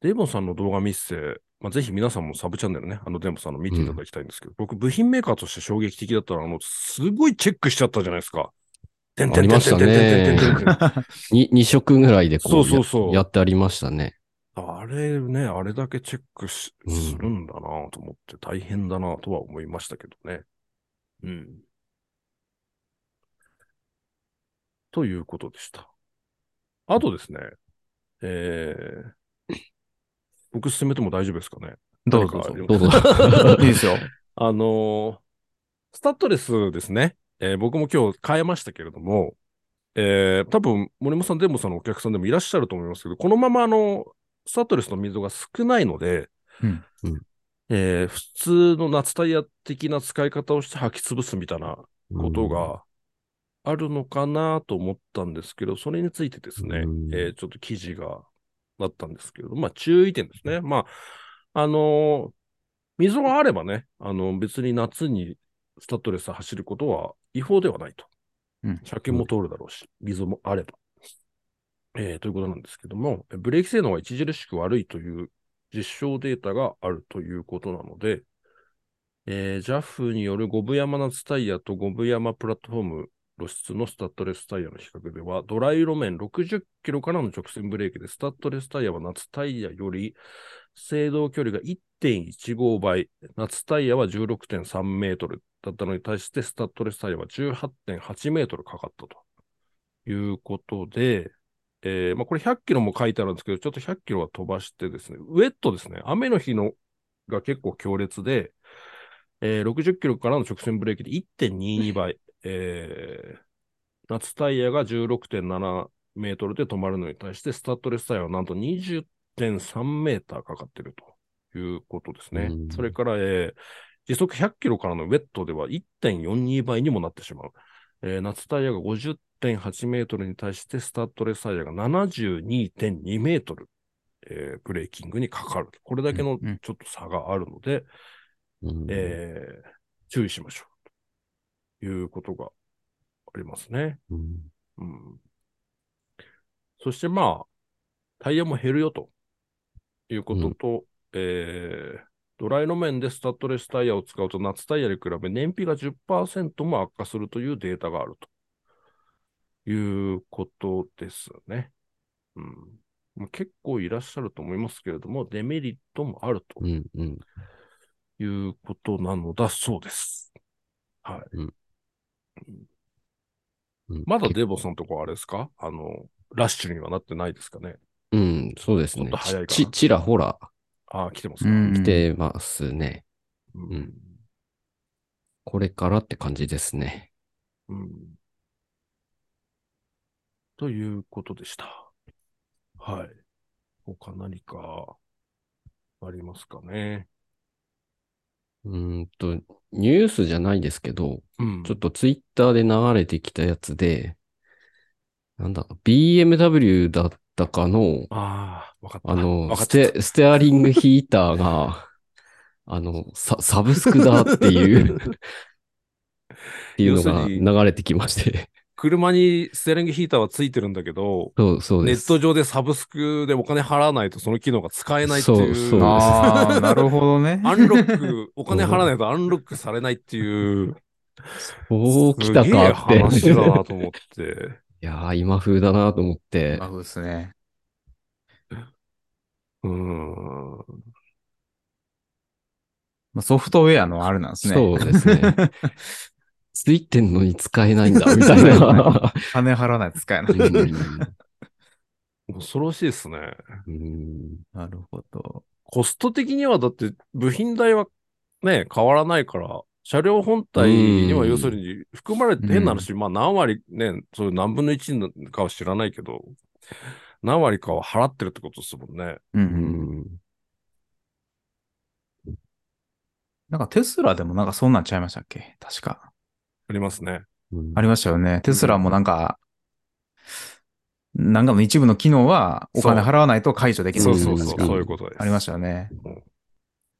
[SPEAKER 1] デーモンさんの動画見せ、まあ、ぜひ皆さんもサブチャンネルね、あのデーモンさんの見ていただきたいんですけど、僕、部品メーカーとして衝撃的だったのは、あの、すごいチェックしちゃったじゃないですか。てんてんてんてんてんてんてんてんてんてん
[SPEAKER 2] に2色ぐらいでこう
[SPEAKER 1] そうそうそう
[SPEAKER 2] ややってありましたね。
[SPEAKER 1] あれね、あれだけチェックし
[SPEAKER 2] うん
[SPEAKER 1] するんだなと思って、大変だなとは思いましたけどね。うん。ということでした。あとですね、えー、僕進めても大丈夫ですかね？
[SPEAKER 3] どうぞ
[SPEAKER 2] どうぞ。
[SPEAKER 3] いいですよ。
[SPEAKER 1] あのースタッドレスですね。えー僕も今日変えましたけれども、えー多分森本さん、デンボさんのお客さんでもいらっしゃると思いますけど、このままあの、スタッドレスの溝が少ないので、
[SPEAKER 3] うん。
[SPEAKER 1] えー普通の夏タイヤ的な使い方をして履き潰すみたいなことがあるのかなと思ったんですけど、それについてですね、
[SPEAKER 2] うん。
[SPEAKER 1] えーちょっと記事があったんですけれど、まあ注意点ですね。まあ、あのー溝があればね、あの別に夏にスタッドレス走ることは違法ではないと。
[SPEAKER 3] うん
[SPEAKER 1] 車検も通るだろうし、溝もあれば。えーということなんですけども、ブレーキ性能が著しく悪いという実証データがあるということなので、えー JAF による五分山夏タイヤと五分山プラットフォーム露出のスタッドレスタイヤの比較では、ドライ路面60キロからの直線ブレーキで、スタッドレスタイヤは夏タイヤより制動距離が1.15倍、夏タイヤは16.3メートルだったのに対して、スタッドレスタイヤは18.8メートルかかったということで、えーまあ、これ100キロも書いてあるんですけど、ちょっと100キロは飛ばしてですね、ウェットですね、雨の日のが結構強烈で、えー60キロからの直線ブレーキで1.22倍、えー夏タイヤが16.7メートルで止まるのに対して、スタッドレスタイヤはなんと20.3メーターかかっているということですね。
[SPEAKER 2] うん
[SPEAKER 1] それから、えー時速100キロからのウェットでは1.42倍にもなってしまう。えー夏タイヤが50.8メートルに対して、スタッドレスタイヤが72.2メートル、えーブレーキングにかかる。これだけのちょっと差があるので、
[SPEAKER 2] うん
[SPEAKER 1] えー注意しましょう。ということがありますね。
[SPEAKER 2] うん
[SPEAKER 1] うん。そしてまあ、タイヤも減るよということと、えードライ路面でスタッドレスタイヤを使うと夏タイヤに比べ燃費が10%も悪化するというデータがあるということですね。うん。まあ結構いらっしゃると思いますけれども、デメリットもあると
[SPEAKER 2] うんうん
[SPEAKER 1] いうことなのだそうです。はい。
[SPEAKER 2] うんうん。
[SPEAKER 1] まだデボさんとこはあれですか？あの、ラッシュにはなってないですかね？
[SPEAKER 2] うん、そうですね。
[SPEAKER 1] と早いかな。
[SPEAKER 2] ち、ちらほら。
[SPEAKER 1] ああ、来てますか、
[SPEAKER 3] うん。
[SPEAKER 2] 来てますね。
[SPEAKER 1] うん。
[SPEAKER 2] うん。これからって感じですね。
[SPEAKER 1] うん。ということでした。はい。他何かありますかね？
[SPEAKER 2] うーんと、ニュースじゃないですけど、
[SPEAKER 1] うん。
[SPEAKER 2] ちょっとツイッターで流れてきたやつで、なんだ、BMW だったかの、
[SPEAKER 1] ああ、わかった。
[SPEAKER 2] あのステ、ステアリングヒーターが、あの、サ、サブスクだっていう、っていうのが流れてきまして。
[SPEAKER 1] 車にステアリングヒーターはついてるんだけど、
[SPEAKER 2] そう、そう
[SPEAKER 1] ネッ。ト上でサブスクでお金払わないとその機能が使えないっていう。
[SPEAKER 2] そうそう
[SPEAKER 3] なるほどね。
[SPEAKER 1] アンロック、お金払わないとアンロックされないっていう。
[SPEAKER 2] そう来たかって。
[SPEAKER 1] 話だなと思って。
[SPEAKER 2] いやー、今風だなと思って。
[SPEAKER 3] そうですね。
[SPEAKER 1] うーん。
[SPEAKER 3] まあソフトウェアのあれなんですね。
[SPEAKER 2] そうですね。ついてんのに使えないんだ、みたいな。
[SPEAKER 3] 金払わないと使えない。
[SPEAKER 1] 恐ろしいですね。
[SPEAKER 2] うん
[SPEAKER 3] なるほど。
[SPEAKER 1] コスト的にはだって部品代はね、変わらないから、車両本体には
[SPEAKER 2] うん
[SPEAKER 1] 要するに含まれて、
[SPEAKER 3] うん
[SPEAKER 1] 変な話、まあ何割ね、そういう何分の1かは知らないけど、何割かは払ってるってことですもんね。
[SPEAKER 3] うんう。
[SPEAKER 2] うんん
[SPEAKER 3] なんかテスラでもなんかそんなんちゃいましたっけ？確か。
[SPEAKER 1] ありますね。
[SPEAKER 2] うん
[SPEAKER 3] ありましたよね。テスラもなんか、なんかの一部の機能はお金払わないと解除できない
[SPEAKER 1] そうそうそう、そういうことです。
[SPEAKER 3] ありましたよね
[SPEAKER 1] うん。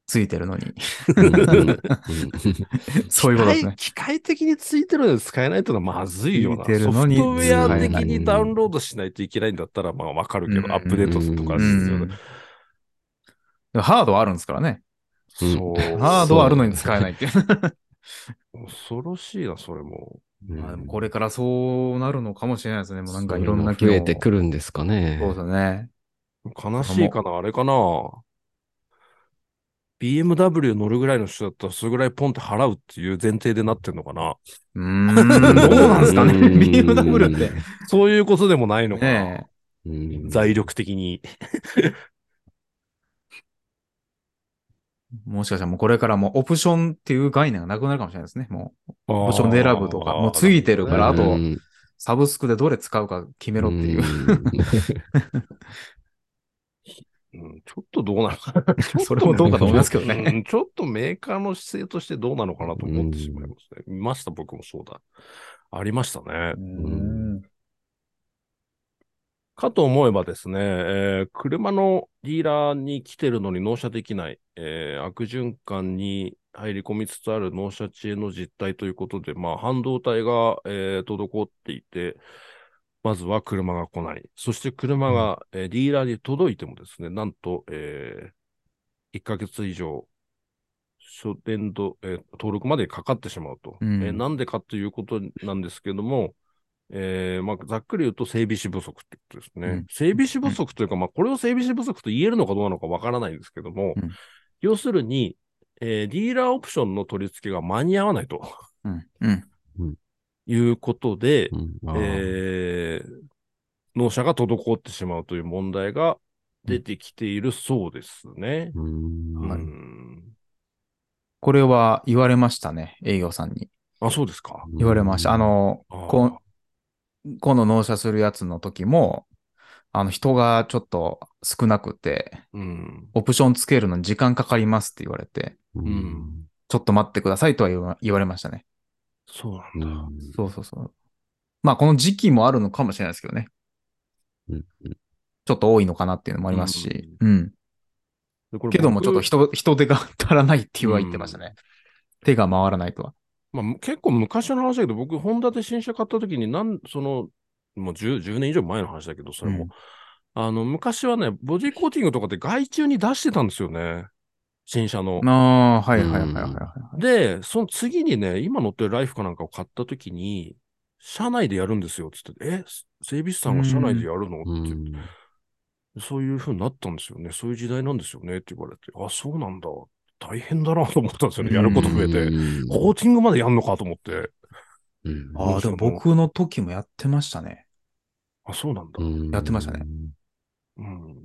[SPEAKER 3] ついてるのに。
[SPEAKER 2] うん
[SPEAKER 3] そういうことですね。
[SPEAKER 1] 機械機械的についてるのに使えないってのはまずいよな。
[SPEAKER 3] ついてるのに
[SPEAKER 1] ソフトウェア的にダウンロードしないといけないんだったら、まあわかるけど、
[SPEAKER 3] うん
[SPEAKER 1] アップデートするとか。
[SPEAKER 3] ハードはあるんですからね。
[SPEAKER 2] うん
[SPEAKER 1] そう。
[SPEAKER 3] ハードはあるのに使えないっていう。
[SPEAKER 1] 恐ろしいな、それも。
[SPEAKER 3] まあこれからそうなるのかもしれないですね。もうなんかいろんな
[SPEAKER 2] 増えてくるんですかね。
[SPEAKER 3] そうですね。
[SPEAKER 1] 悲しいかな、あれかな。BMW 乗るぐらいの人だったら、それぐらいポンって払うっていう前提でなってんのかな。
[SPEAKER 3] うーん、どうなんですかね。
[SPEAKER 2] うん
[SPEAKER 3] BMW って。
[SPEAKER 1] そういうことでもないのかな。財力的に。
[SPEAKER 3] もしかしたらもうこれからもうオプションっていう概念がなくなるかもしれないですね。もう、
[SPEAKER 1] オ
[SPEAKER 3] オプションで選ぶとか、もうついてるから、あと
[SPEAKER 2] うん
[SPEAKER 3] サブスクでどれ使うか決めろっていう。
[SPEAKER 1] うんちょっとどうなのかな。
[SPEAKER 3] それもどうかと思いますけどね
[SPEAKER 1] うんちょっとメーカーの姿勢としてどうなのかなと思ってしまいますね。見ました、僕もそうだ。ありましたね。
[SPEAKER 3] うん
[SPEAKER 1] かと思えばですね、えー車のディーラーに来てるのに納車できない、えー悪循環に入り込みつつある納車遅延の実態ということで、まあ、半導体が、えー滞っていて、まずは車が来ない。そして車が、えーディーラーに届いてもですね、なんと、え1ヶ月以上、初年度、えー登録までかかってしまうと。
[SPEAKER 3] うん
[SPEAKER 1] えーなんでかということなんですけども、えーまあ、ざっくり言うと整備士不足ってことですね。
[SPEAKER 3] うん
[SPEAKER 1] 整備士不足というか、まあ、これを整備士不足と言えるのかどうなのかわからないんですけども、
[SPEAKER 3] うん
[SPEAKER 1] 要するに、えーディーラーオプションの取り付けが間に合わないと
[SPEAKER 3] うん。うん。
[SPEAKER 1] いうことで、
[SPEAKER 2] うん
[SPEAKER 1] えー納車が滞ってしまうという問題が出てきているそうですね。
[SPEAKER 2] うん
[SPEAKER 1] う
[SPEAKER 3] はい
[SPEAKER 1] ん
[SPEAKER 3] これは言われましたね、営業さんに。
[SPEAKER 1] あ、そうですか。
[SPEAKER 3] 言われました。あ、の、
[SPEAKER 1] あー
[SPEAKER 3] こ今度納車するやつの時も、あの、人がちょっと少なくて、
[SPEAKER 1] うん。
[SPEAKER 3] オプションつけるのに時間かかりますって言われて、
[SPEAKER 2] うん
[SPEAKER 3] ちょっと待ってくださいとは言われましたね。
[SPEAKER 1] そうなんだ。
[SPEAKER 2] うん
[SPEAKER 3] そうそうそう。まあ、この時期もあるのかもしれないですけどね。
[SPEAKER 2] うん
[SPEAKER 3] ちょっと多いのかなっていうのもありますし。うん。
[SPEAKER 1] でこれ
[SPEAKER 3] けども、ちょっと
[SPEAKER 1] 僕
[SPEAKER 3] 人、人手が足らないっては言ってましたね。手が回らないとは。
[SPEAKER 1] まあ、む結構昔の話だけど、僕、ホンダで新車買った時に、なん、その、もう 10, 10年以上前の話だけど、それも。
[SPEAKER 3] うん
[SPEAKER 1] あの、昔はね、ボディコーティングとかで外注に出してたんですよね。新車の。
[SPEAKER 3] ああ、はいはいはいはいはい。
[SPEAKER 1] で、その次にね、今乗ってるライフかなんかを買った時に、車内でやるんですよ、つって、え、整備士さんが車内でやるの？って、
[SPEAKER 2] うん
[SPEAKER 1] そういう風になったんですよね。そういう時代なんですよねって言われて、あ、そうなんだ。大変だなと思ったんですよね。やること増えて。
[SPEAKER 2] うん
[SPEAKER 1] コーティングまでやんのかと思って。
[SPEAKER 2] うん
[SPEAKER 3] ああ、でも僕の時もやってましたね。
[SPEAKER 1] あ、そうなんだ。
[SPEAKER 2] うん
[SPEAKER 3] やってましたね
[SPEAKER 1] うん。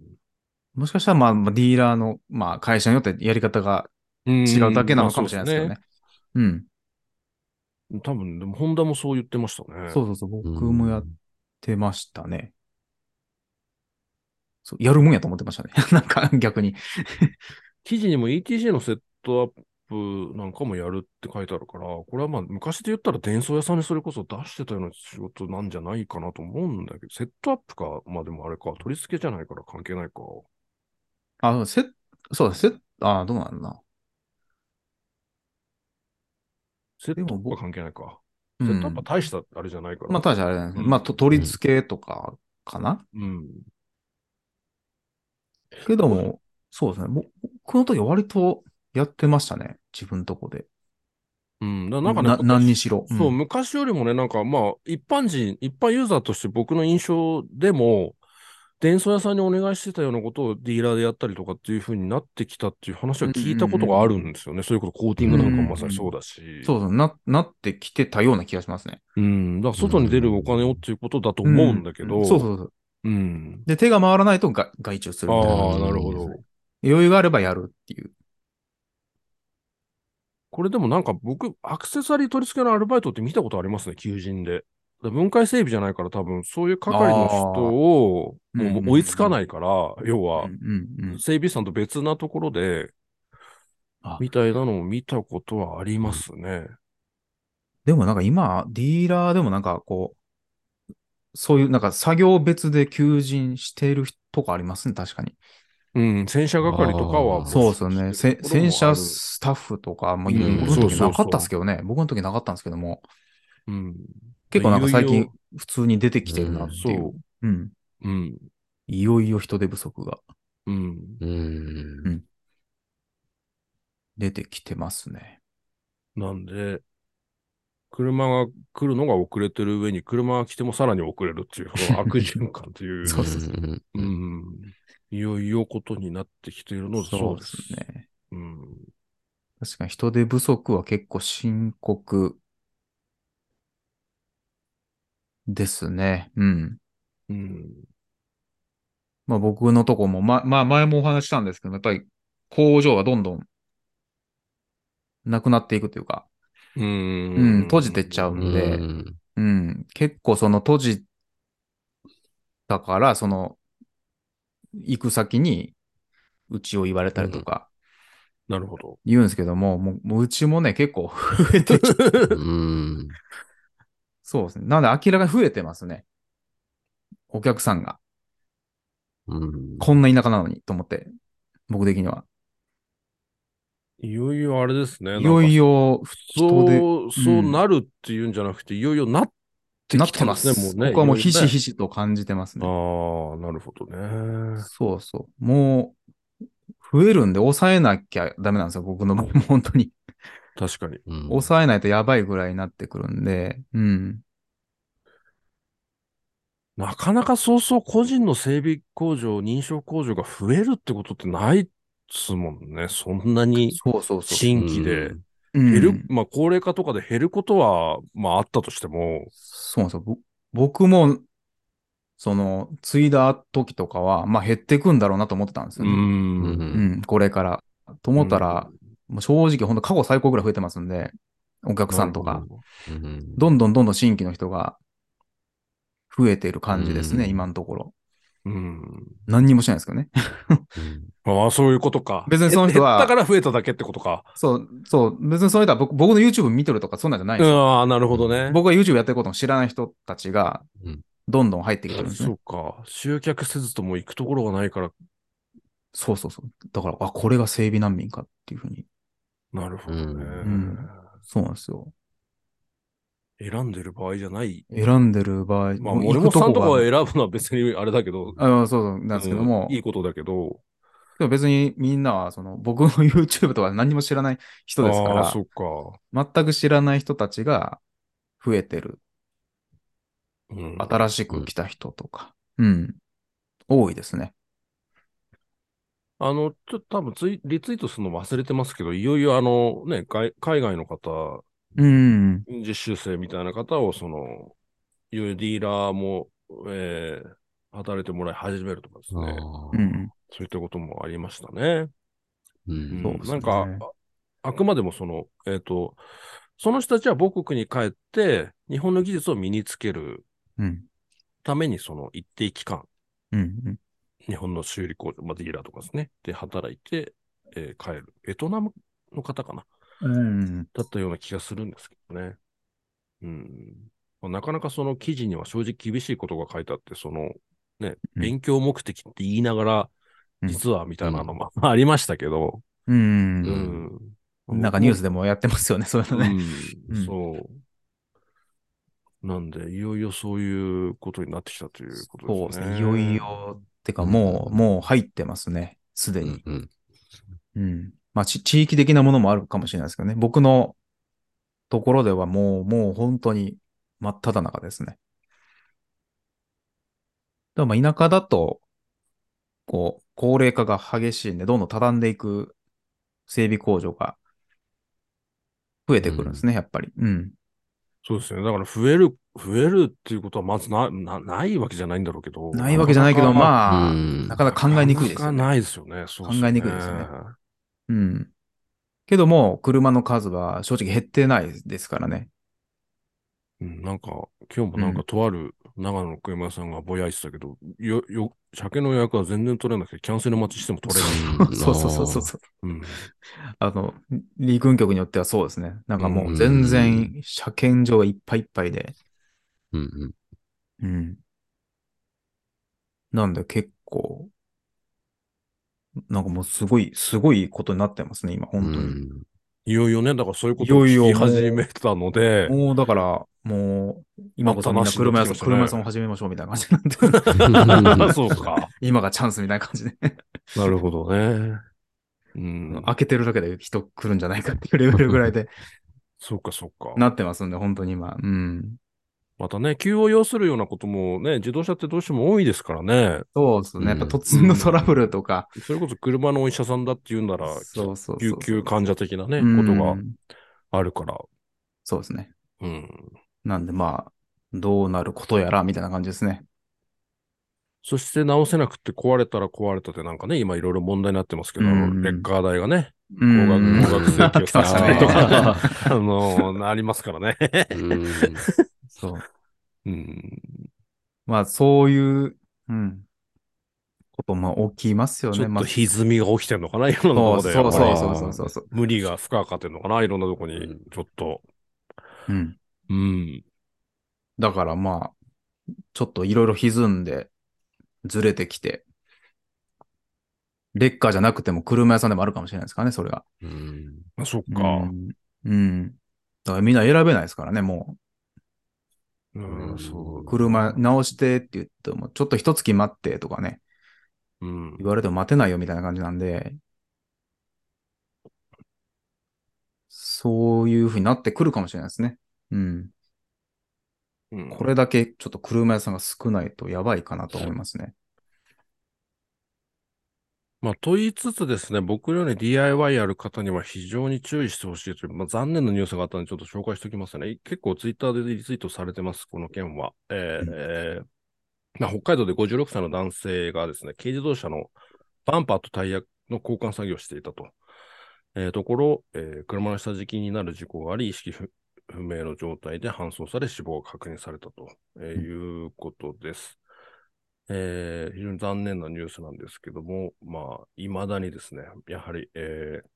[SPEAKER 3] もしかしたら、まあ、まあディーラーの、まあ、会社によってやり方が違うだけなのかもしれないですけどね。うん。
[SPEAKER 1] うん。多分、でも、ホンダもそう言ってましたね。
[SPEAKER 3] そうそうそう。僕もやってましたね。そう、やるもんやと思ってましたね。なんか逆に。
[SPEAKER 1] 記事にも ETC のセットアップなんかもやるって書いてあるから、これはまあ昔で言ったら伝送屋さんにそれこそ出してたような仕事なんじゃないかなと思うんだけど、セットアップか、まあでもあれか、取り付けじゃないから関係ないか。
[SPEAKER 3] あ、せ、そうだ、せ、あ、どうなんだな。
[SPEAKER 1] セットアップは
[SPEAKER 3] でも僕
[SPEAKER 1] 関係ないか。
[SPEAKER 3] うん
[SPEAKER 1] セットアップは大したあれじゃないから。
[SPEAKER 3] まあ、確かにあれなんですけど
[SPEAKER 1] うん
[SPEAKER 3] まあ、と取り付けとかかな、
[SPEAKER 1] うん。
[SPEAKER 3] けども、そうですね。僕の時は割とやってましたね。自分とこで。
[SPEAKER 1] うん。だなんかね、
[SPEAKER 3] な何にしろ。
[SPEAKER 1] そう、
[SPEAKER 3] ん
[SPEAKER 1] 昔よりもね、なんかまあ、一般人、一般ユーザーとして僕の印象でも、伝送屋さんにお願いしてたようなことをディーラーでやったりとかっていう風になってきたっていう話は聞いたことがあるんですよね。そういうこと、コーティングなんかもまさにそうだし。
[SPEAKER 3] そうそう、な、なってきてたような気がしますね。
[SPEAKER 1] うん。だから外に出るお金をっていうことだと思うんだけど。
[SPEAKER 3] うんそうそうそう。
[SPEAKER 1] うん。
[SPEAKER 3] で、手が回らないとが外注するみたいな。
[SPEAKER 1] ああ、なるほど。
[SPEAKER 3] 余裕があればやるっていう。
[SPEAKER 1] これでもなんか僕、アクセサリー取り付けのアルバイトって見たことありますね、求人で。分解整備じゃないから多分、そういう係の人をもう追いつかないから、要は。整備士さんと別なところで
[SPEAKER 3] あ、
[SPEAKER 1] みたいなのを見たことはありますね。
[SPEAKER 3] でもなんか今、ディーラーでもなんかこう、そういうなんか作業別で求人しているとかありますね、確かに。
[SPEAKER 1] うん、洗車係とかは
[SPEAKER 3] そうですよね。せ洗車
[SPEAKER 1] うん
[SPEAKER 3] スタッフとかも、
[SPEAKER 2] うん
[SPEAKER 3] 僕の時なかったんです
[SPEAKER 1] そ
[SPEAKER 3] けどね。僕の時なかったんですけども、
[SPEAKER 1] うん。
[SPEAKER 3] 結構なんか最近普通に出てきてるなっていう。
[SPEAKER 1] そう
[SPEAKER 3] うん。
[SPEAKER 1] うん。
[SPEAKER 3] いよいよ人手不足が
[SPEAKER 1] うん。
[SPEAKER 2] うん。
[SPEAKER 3] 出てきてますね。
[SPEAKER 1] なんで、車が来るのが遅れてる上に、車が来てもさらに遅れるっていう、悪循環という。
[SPEAKER 3] そうそうそ
[SPEAKER 2] うん
[SPEAKER 1] うん。いよいよことになってきているので、そうです。
[SPEAKER 3] ね。
[SPEAKER 1] うん。
[SPEAKER 3] 確かに人手不足は結構深刻ですね。うん。
[SPEAKER 1] うん。
[SPEAKER 3] まあ僕のとこも、ま、まあ前もお話ししたんですけど、やっぱり工場がどんどんなくなっていくというか、
[SPEAKER 1] うん。
[SPEAKER 3] うん閉じてっちゃう
[SPEAKER 2] うん
[SPEAKER 3] でうん、結構その閉じたから、その、行く先に、うちを言われたりとか
[SPEAKER 1] なるほど。
[SPEAKER 3] 言うんですけども、もうもううちもね、結構 増えてきて、
[SPEAKER 2] うん。
[SPEAKER 3] そうですね。なので明らかに増えてますね。お客さんが。
[SPEAKER 2] うん。
[SPEAKER 3] こんな田舎なのに、と思って。僕的には。
[SPEAKER 1] いよいよあれですね。
[SPEAKER 3] いよい
[SPEAKER 1] よ、
[SPEAKER 3] よ、人で、
[SPEAKER 1] そう、そうなるっていうんじゃなくて、いよいよなって
[SPEAKER 3] なってま
[SPEAKER 1] きてます
[SPEAKER 3] す。
[SPEAKER 1] ね、もうね。
[SPEAKER 3] 僕はもうひし
[SPEAKER 1] し。
[SPEAKER 3] ひしと感じてますね。
[SPEAKER 1] ああ、なるほどね。
[SPEAKER 3] そうそう。もう、増えるんで抑えなきゃダメなんですよ。僕の場合も本当に。
[SPEAKER 1] 確かに。
[SPEAKER 2] うん
[SPEAKER 3] 抑えないとやばいぐらいになってくるんで、うん。
[SPEAKER 1] なかなかそうそう個人の整備工場、認証工場が増えるってことってないっすもんね。そんなに
[SPEAKER 3] そうそうそう。
[SPEAKER 1] 新規で。
[SPEAKER 3] うん
[SPEAKER 1] 減る、まあ高齢化とかで減ることは、まああったとしても、
[SPEAKER 3] そうなんですよ。ぼ僕も、その、継いだ時とかは、まあ減っていくんだろうなと思ってたんです
[SPEAKER 1] う。
[SPEAKER 3] よね。
[SPEAKER 2] うん
[SPEAKER 3] うんん、これから。と思ったら、もう正直本当過去最高ぐらい増えてますんで、お客さんとか
[SPEAKER 1] ど
[SPEAKER 2] うん
[SPEAKER 3] どんどんどんどん新規の人が増えている感じですね、
[SPEAKER 2] うん
[SPEAKER 3] 今のところ。
[SPEAKER 1] うん。
[SPEAKER 3] 何にもしないですけどね。
[SPEAKER 1] ああ、そういうことか。
[SPEAKER 3] 別にその人は
[SPEAKER 1] 減ったから増えただけってことか。
[SPEAKER 3] そう、そう、別にその人は僕僕の YouTube 見てるとかそんなんじゃないんですよ。
[SPEAKER 1] ああ、なるほどね。
[SPEAKER 3] 僕が YouTube やってることも知らない人たちが
[SPEAKER 2] うん、
[SPEAKER 3] どんどん入ってきてるんですね。
[SPEAKER 1] そうか。集客せずとも行くところがないから、
[SPEAKER 3] そうそうそう。だから、あ、これが整備難民かっていうふうに。
[SPEAKER 1] なるほどね。
[SPEAKER 3] んそうなんですよ。
[SPEAKER 1] 選んでる場合じゃない。
[SPEAKER 3] 選んでる場合、
[SPEAKER 1] まあ、
[SPEAKER 3] もう
[SPEAKER 1] 森本さんとかは
[SPEAKER 3] が
[SPEAKER 1] 選ぶのは別にあれだけど、
[SPEAKER 3] あそうそう、なんですけども、
[SPEAKER 1] うんいいことだけど、
[SPEAKER 3] でも別にみんなは、その、僕の YouTube とか何も知らない人ですか
[SPEAKER 1] ああ、
[SPEAKER 3] ら
[SPEAKER 1] そ、っか。
[SPEAKER 3] 全く知らない人たちが増えてる。
[SPEAKER 1] うん、
[SPEAKER 3] 新しく来た人とか。うん。多いですね。
[SPEAKER 1] あの、ちょっと多分ツイリツイートするの忘れてますけど、いよいよあのね、海海外の方、
[SPEAKER 3] うん。
[SPEAKER 1] 実習生みたいな方を、その、いよいよディーラーも、えー働いてもらい始めるとかですね。そういったこともありましたね。
[SPEAKER 2] うん
[SPEAKER 3] そう
[SPEAKER 1] なんか、ああくまでもその、えっ、と、その人たちは母国に帰って、日本の技術を身につける
[SPEAKER 3] うん。
[SPEAKER 1] ために、その一定期間、
[SPEAKER 3] うん。
[SPEAKER 1] 日本の修理工場、まあ、ディーラーとかですね、で働いて、えー帰る。ベトナムの方かな
[SPEAKER 3] うん。
[SPEAKER 1] だったような気がするんですけどね。うん。まあなかなかその記事には正直厳しいことが書いてあって、その、ね、
[SPEAKER 3] うん
[SPEAKER 1] 勉強目的って言いながら、
[SPEAKER 3] うん
[SPEAKER 1] 実はみたいなのもありましたけど、
[SPEAKER 3] うん。
[SPEAKER 1] うん。
[SPEAKER 3] なんかニュース
[SPEAKER 1] で
[SPEAKER 3] でもやってますよね、そういうのね。
[SPEAKER 1] そう。なんで、いよいよそういうことになってきたということ
[SPEAKER 3] そう
[SPEAKER 1] でね。
[SPEAKER 3] ですすね。いよいよ、てかもう、もう入ってますね。すでに。
[SPEAKER 2] うん
[SPEAKER 3] うん。まあ、ち地域的なものもあるかもしれないですけどね。僕のところではもう、もう本当に真っ只中ですね。だからまあ田舎だと、構高齢化が激しいんで、どんどん畳んでいく整備工場が増えてくるんですね、やっぱり。うん。
[SPEAKER 1] そうですね。だから増える、増えるっていうことはまずな、な、ないわけじゃないんだろうけど。
[SPEAKER 3] ないわけじゃないけど、
[SPEAKER 1] あ、
[SPEAKER 3] まあ、
[SPEAKER 2] うん
[SPEAKER 3] なかなか考えにくいですよね。
[SPEAKER 1] なかなかないですよね。そう
[SPEAKER 3] 考えにくいですよねうん。けども、車の数は正直減ってないですからね。
[SPEAKER 1] うん、なんか、今日もなんかとある長野の車屋さんがぼやいてたけど、よ、よ、車検の予約は全然取れなくて、キャンセル待ちしても取れない。
[SPEAKER 2] うん
[SPEAKER 3] そうそうそうそうそう。
[SPEAKER 1] うん。
[SPEAKER 3] あの、陸運局によってはそうですね。なんかもう全然車検場がいっぱいいっぱいで。
[SPEAKER 2] うんうん。
[SPEAKER 3] うん。なんで結構、なんかもうすごい、すごいことになってますね、今、本当に。
[SPEAKER 2] うん
[SPEAKER 1] いよいよね、だからそういうことを聞き始めたので、
[SPEAKER 3] もうだから、もう、今こそみんな車屋さん、車屋さんを始めましょうみたいな感じになってる
[SPEAKER 1] そうか。
[SPEAKER 3] 今がチャンスみたいな感じで。
[SPEAKER 1] なるほどね。うん。
[SPEAKER 3] 開けてるだけで人来るんじゃないかっていうレベルぐらいで
[SPEAKER 1] そうか、そうか。
[SPEAKER 3] なってますんで、本当に今。うん。
[SPEAKER 1] またね、急を要するようなこともね、自動車ってどうしても多いですからね。
[SPEAKER 3] そうですね。やっぱ
[SPEAKER 2] うん
[SPEAKER 3] 突然のトラブルとか。
[SPEAKER 1] それこそ車のお医者さんだって言うんなら、
[SPEAKER 3] そうそうそう
[SPEAKER 1] 救急患者的なね、
[SPEAKER 3] うん
[SPEAKER 1] ことがあるから。
[SPEAKER 3] そうですね。
[SPEAKER 1] うん。
[SPEAKER 3] なんでまあ、どうなることやら、みたいな感じですね。
[SPEAKER 1] そして直せなくて壊れたら壊れたでなんかね、今いろいろ問題になってますけど、
[SPEAKER 3] うん
[SPEAKER 1] レッカー代がね、
[SPEAKER 3] う
[SPEAKER 1] 高
[SPEAKER 3] ん
[SPEAKER 1] 額、高額請求させたりと
[SPEAKER 3] あ
[SPEAKER 1] か、あの、ありますからね。
[SPEAKER 2] うん
[SPEAKER 3] そう。
[SPEAKER 1] うん。
[SPEAKER 3] まあ、そういう、うん。ことも起きますよね。まあ
[SPEAKER 1] ちょっと歪みが起きてるのかな、いろんなところで。
[SPEAKER 3] そうそうそうそうそうそう。
[SPEAKER 1] 無理が負荷かかってるのかな、いろんなとこに
[SPEAKER 2] うん、
[SPEAKER 1] ちょっと。
[SPEAKER 3] うん。
[SPEAKER 1] うん。
[SPEAKER 3] だからまあ、ちょっといろいろ歪んで、ずれてきて、レッカーじゃなくても車屋さんでもあるかもしれないですからね、それが。
[SPEAKER 2] うん
[SPEAKER 1] あ、そっ
[SPEAKER 3] う
[SPEAKER 1] か。
[SPEAKER 3] ん。うん。だからみんな選べないですからね、も
[SPEAKER 1] うん、
[SPEAKER 2] うん
[SPEAKER 1] そう
[SPEAKER 3] う。。車直してって言っても、ちょっと一月待ってとかね、
[SPEAKER 1] うん。
[SPEAKER 3] 言われても待てないよみたいな感じなんで、そういう風になってくるかもしれないですね。うん。
[SPEAKER 1] うん
[SPEAKER 3] これだけちょっと車屋さんが少ないとやばいかなと思いますね。
[SPEAKER 1] まあ、と言いつつですね、僕のように DIY やる方には非常に注意してほしいという、まあ、残念なニュースがあったので、ちょっと紹介しておきますね。結構ツイッターでリツイートされてます、この件は。えー
[SPEAKER 3] うん
[SPEAKER 1] えーまあ、北海道で56歳の男性がですね、軽自動車のバンパーとタイヤの交換作業をしていたと。えーところ、えー車の下敷きになる事故があり、意識不不明の状態で搬送され死亡が確認されたと、えーいうことです。えー非常に残念なニュースなんですけども、まあ、未だにですね、やはり、えー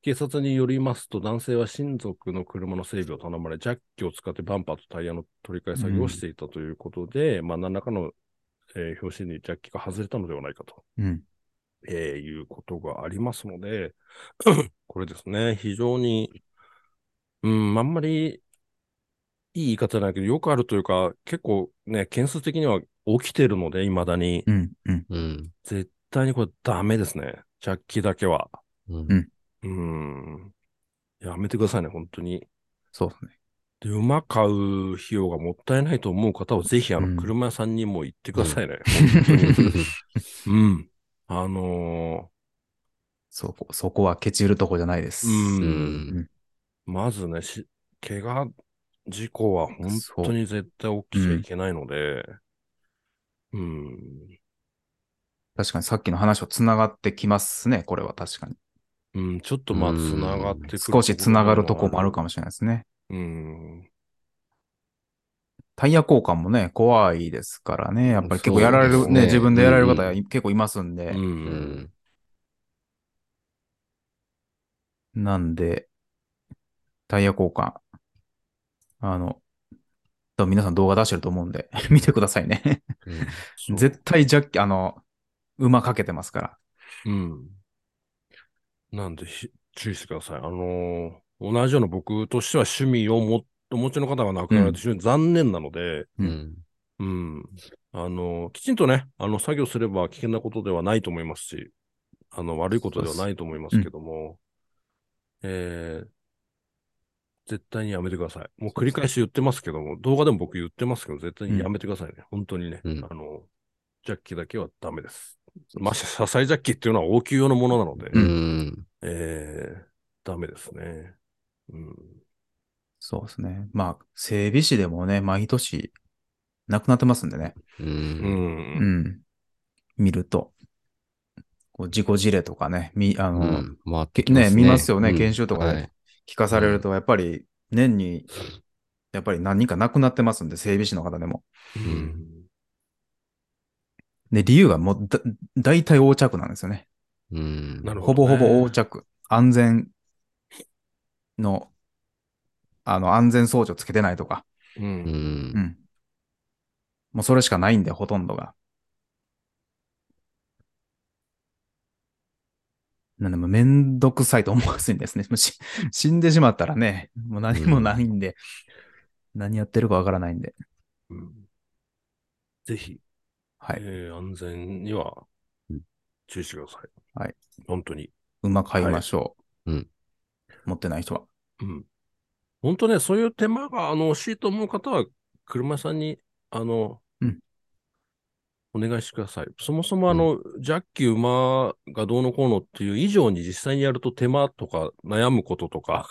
[SPEAKER 1] 警察によりますと、男性は親族の車の整備を頼まれ、ジャッキを使ってバンパーとタイヤの取り替え作業をしていたということで、まあ、何らかの、えー表紙にジャッキが外れたのではないかと、
[SPEAKER 3] うん。
[SPEAKER 1] えーいうことがありますので、これですね、非常に、うん、あんまりいい言い方じゃないけど、よくあるというか、結構ね、件数的には起きてるので、未だに。
[SPEAKER 3] うん。うん。
[SPEAKER 2] うん
[SPEAKER 1] 絶対にこれダメですね。ジャッキだけは。
[SPEAKER 2] うん
[SPEAKER 1] うん。やめてくださいね、本当に。
[SPEAKER 3] そうですね。
[SPEAKER 1] で、馬買う費用がもったいないと思う方は、ぜひ、あの、
[SPEAKER 3] うん
[SPEAKER 1] 車屋さんにも行ってくださいね。本当に。うん。あの
[SPEAKER 3] そこ、そこはケチるとこじゃないです。
[SPEAKER 1] ーう。
[SPEAKER 2] うんん
[SPEAKER 1] まずね、し、怪我、事故は本当に絶対起きちゃいけないので、うん。
[SPEAKER 3] 確かにさっきの話と繋がってきますね、これは確かに。
[SPEAKER 1] うん、ちょっとまあ、
[SPEAKER 2] うん
[SPEAKER 1] つながってくる。
[SPEAKER 3] 少し繋がるとこもあるかもしれないですね。
[SPEAKER 1] うん。
[SPEAKER 3] タイヤ交換もね、怖いですからね。やっぱり結構やられる、
[SPEAKER 2] ね
[SPEAKER 3] ね、自分でやられる方結構いますんで。
[SPEAKER 1] う。
[SPEAKER 2] うんん
[SPEAKER 3] なんで、タイヤ交換。あの、多分皆さん動画出してると思うんで、見てくださいね。
[SPEAKER 1] そう
[SPEAKER 3] 絶対ジャッキ、あの、馬かけてますから。
[SPEAKER 1] うん。なんでひ、注意してください。あのー同じような僕としては趣味をもお持ちの方が亡くなられて非常に残念なので、
[SPEAKER 2] うん
[SPEAKER 1] うん。あのーきちんとね、あの、作業すれば危険なことではないと思いますし、あの、悪いことではないと思いますけども、えー、絶対にやめてください。もう繰り返し言ってますけども、動画でも僕言ってますけど、絶対にやめてくださいね。本当にね。
[SPEAKER 2] うん
[SPEAKER 1] あの、ジャッキだけはダメです。まして車載ジャッキっていうのは応急用のものなので、
[SPEAKER 2] う
[SPEAKER 3] うん
[SPEAKER 2] ん。
[SPEAKER 1] えー、ダメですね。うん。
[SPEAKER 3] そうですね。まあ、整備士でもね、毎年亡くなってますんでね。
[SPEAKER 2] う。
[SPEAKER 1] うんん。
[SPEAKER 3] うん。見ると。こう事故事例とかね、み、あ
[SPEAKER 2] う
[SPEAKER 3] の、
[SPEAKER 2] ん。まあ、
[SPEAKER 3] けね、見ますよね、
[SPEAKER 2] うん
[SPEAKER 3] 研修とかで
[SPEAKER 2] はい
[SPEAKER 3] 聞かされると、やっぱり年に、やっぱり何人か亡くなってますんで、整備士の方でも。
[SPEAKER 1] うん。
[SPEAKER 3] で、理由がもうだ、大体横着なんですよね。
[SPEAKER 2] うん。
[SPEAKER 1] なるほど、
[SPEAKER 3] ほぼほぼ横着。安全の、あの、安全装置をつけてないとか。
[SPEAKER 1] う。
[SPEAKER 2] うん。
[SPEAKER 3] うんん。もうそれしかないんで、ほとんどが。なんでもめんどくさいと思わずにですね、もうし死んでしまったらね、もう何もないんで、何やってるかわからないんで。
[SPEAKER 1] うんぜひ、
[SPEAKER 3] はい。
[SPEAKER 1] えー安全には
[SPEAKER 2] うん
[SPEAKER 1] 注意してください。
[SPEAKER 3] はい。
[SPEAKER 1] 本当に。
[SPEAKER 3] 馬買いましょう。
[SPEAKER 2] はいうん
[SPEAKER 3] 持ってない人は。
[SPEAKER 1] うん。本当ね、そういう手間が、あの、欲しいと思う方は、車屋さんに、あの、
[SPEAKER 3] うん
[SPEAKER 1] お願いしてください。そもそも、あの、ジャッキ馬がどうのこうのっていう以上に実際にやると手間とか悩むこととか、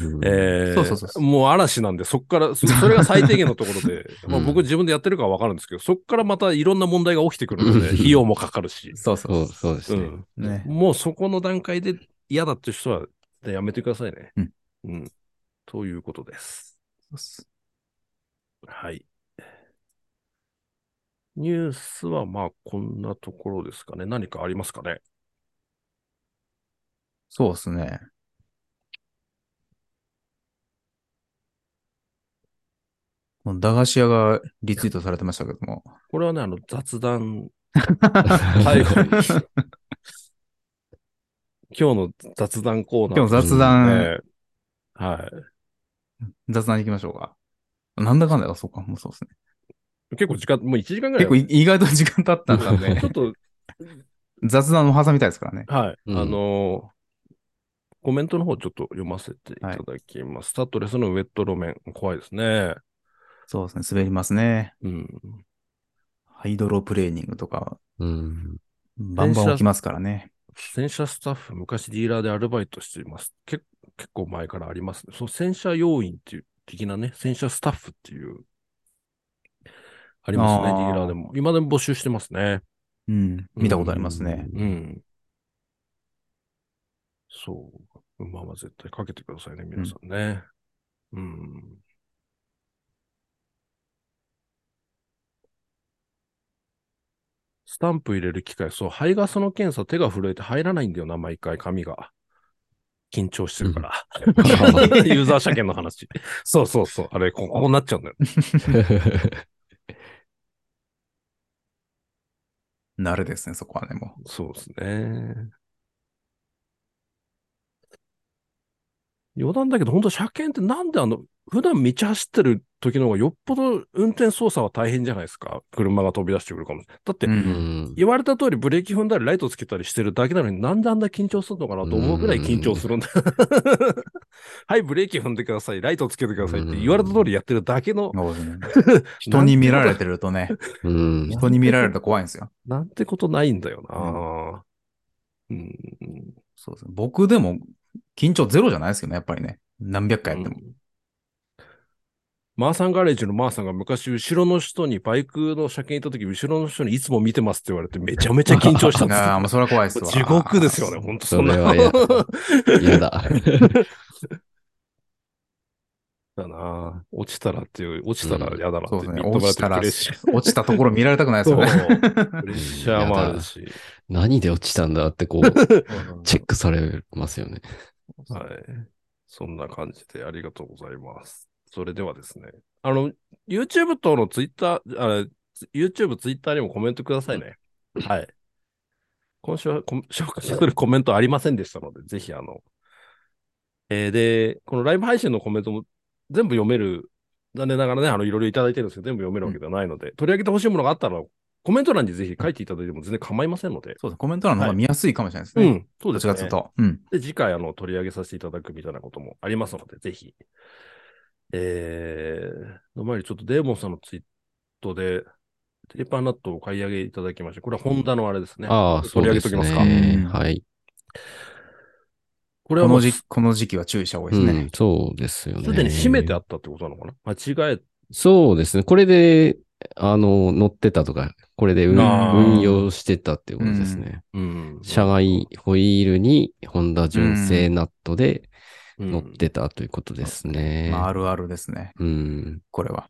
[SPEAKER 2] うん
[SPEAKER 1] えー
[SPEAKER 3] そうそうそうそう
[SPEAKER 1] もう嵐なんで、そこから、そ それが最低限のところで、
[SPEAKER 2] うん
[SPEAKER 1] まあ僕自分でやってるからわかるんですけど、そこからまたいろんな問題が起きてくるので、
[SPEAKER 2] う ん
[SPEAKER 1] 費用もかかるし、
[SPEAKER 3] そうそ
[SPEAKER 2] そう、そうですね。
[SPEAKER 1] うん。
[SPEAKER 3] ね。
[SPEAKER 1] もうそこの段階で嫌だっていう人はやめてくださいね。
[SPEAKER 3] うん。
[SPEAKER 1] うん。ということです。はい。ニュースはまあこんなところですかね。何かありますかね？
[SPEAKER 3] そうですね。駄菓子屋がリツイートされてましたけども。
[SPEAKER 1] これはね、あの雑談、最後に。今日の雑談コーナー。
[SPEAKER 3] 今日雑談
[SPEAKER 1] ねはい。
[SPEAKER 3] 雑談行きましょうか。なんだかんだよ、そうか、もうそうですね。
[SPEAKER 1] 結構時間、もう1時間ぐらい。
[SPEAKER 3] 結構い意外と時間経ったんなんで
[SPEAKER 1] ちょっ、と、
[SPEAKER 3] 雑談を挟みたいですからね。
[SPEAKER 1] はい。
[SPEAKER 2] うん
[SPEAKER 1] あのーコメントの方ちょっと読ませていただきます。スタッドレスのウェット路面、怖いですね。
[SPEAKER 3] そうですね、滑りますね。
[SPEAKER 1] うん。
[SPEAKER 3] ハイドロプレーニングとか、
[SPEAKER 2] うん。
[SPEAKER 3] バンバン起きますからね。
[SPEAKER 1] 洗車スタッフ、昔ディーラーでアルバイトしています。け結構前からありますね。その洗車要員っていう的なね、洗車スタッフっていう、ありますね、ディーラーでも。今でも募集してますね。
[SPEAKER 3] うん、見たことありますね。
[SPEAKER 1] うん。そう。馬は絶対かけてくださいね、皆さんね。うん。スタンプ入れる機械、そう、排ガスの検査、手が震えて入らないんだよな、毎回、紙が。緊張してるから。ユーザー車検の話。そうそうそう。あれ、ここになっちゃうんだよ。
[SPEAKER 3] 慣れですね、そこはね、もう
[SPEAKER 1] そうですね。余談だけど、本当車検ってなんであの、普段道走ってる時の方がよっぽど運転操作は大変じゃないですか。車が飛び出してくるかもしれない。だって。言われた通りブレーキ踏んだりライトつけたりしてるだけなのになんであんな緊張するのかなと思うぐらい緊張するんだ。はい、ブレーキ踏んでください、ライトつけてくださいって言われた通りやってるだけの。
[SPEAKER 3] 人に見られてるとね、
[SPEAKER 2] うん。
[SPEAKER 3] 人に見られると怖いんですよ。
[SPEAKER 1] なんてことないんだよな。うん。
[SPEAKER 3] そうですね。僕でも緊張ゼロじゃないですけどね、やっぱりね。何百回やっても。
[SPEAKER 1] うんマーサンガレージのマーさんが昔後ろの人にバイクの車検行った時、後ろの人にいつも見てますって言われてめちゃめちゃ緊張したんです
[SPEAKER 3] ああ、もうそれは怖いですわ。
[SPEAKER 1] 地獄ですよね、本当そんな。
[SPEAKER 2] それは嫌嫌だ。
[SPEAKER 1] だな落ちたらっていう、落ちたら嫌だなって
[SPEAKER 3] そうですね。落ちたら落ちたところ見られたくないです。よね。
[SPEAKER 1] プレッシャーもあるし。
[SPEAKER 2] 何で落ちたんだってこう、チェックされますよね。
[SPEAKER 1] はい。そんな感じでありがとうございます。それではですね、あの、YouTube との Twitter、あ YouTube、Twitter にもコメントくださいね。はい。今週はコ紹介するコメントありませんでしたので、ぜひあの、えーで、このライブ配信のコメントも全部読める、残念ながらね、あの、いろいろいただいてるんですけど、全部読めるわけではないので、取り上げてほしいものがあったら、コメント欄にぜひ書いていただいても全然構いませんので、
[SPEAKER 3] そうですね。コメント欄の方が見やすいかもしれないですね。
[SPEAKER 1] うん、そうですね。
[SPEAKER 3] と。うん。
[SPEAKER 1] で、次回、あの、取り上げさせていただくみたいなこともありますので、ぜひ。えー、の前にちょっとデーモンさんのツイートで、ペーパーナットを買い上げいただきまして、これはホンダのあれですね。
[SPEAKER 2] ああ、そ
[SPEAKER 1] 取り上げ
[SPEAKER 2] うです
[SPEAKER 1] ときますか。
[SPEAKER 2] ね。
[SPEAKER 3] うん
[SPEAKER 2] はい。
[SPEAKER 1] これはもうす
[SPEAKER 3] この時この時期は注意した方がいいですね。
[SPEAKER 2] うん、そうですよね。
[SPEAKER 1] でに閉めてあったってことなのかな間違え、
[SPEAKER 2] そうですね。これで、あの、乗ってたとか、これで運用してたっていうことですね。
[SPEAKER 1] うん。
[SPEAKER 2] 車外ホイールにホンダ純正ナットで
[SPEAKER 1] うん
[SPEAKER 2] 乗ってたということですね。
[SPEAKER 3] まあ、あるあるですね。
[SPEAKER 2] うん。
[SPEAKER 3] これは。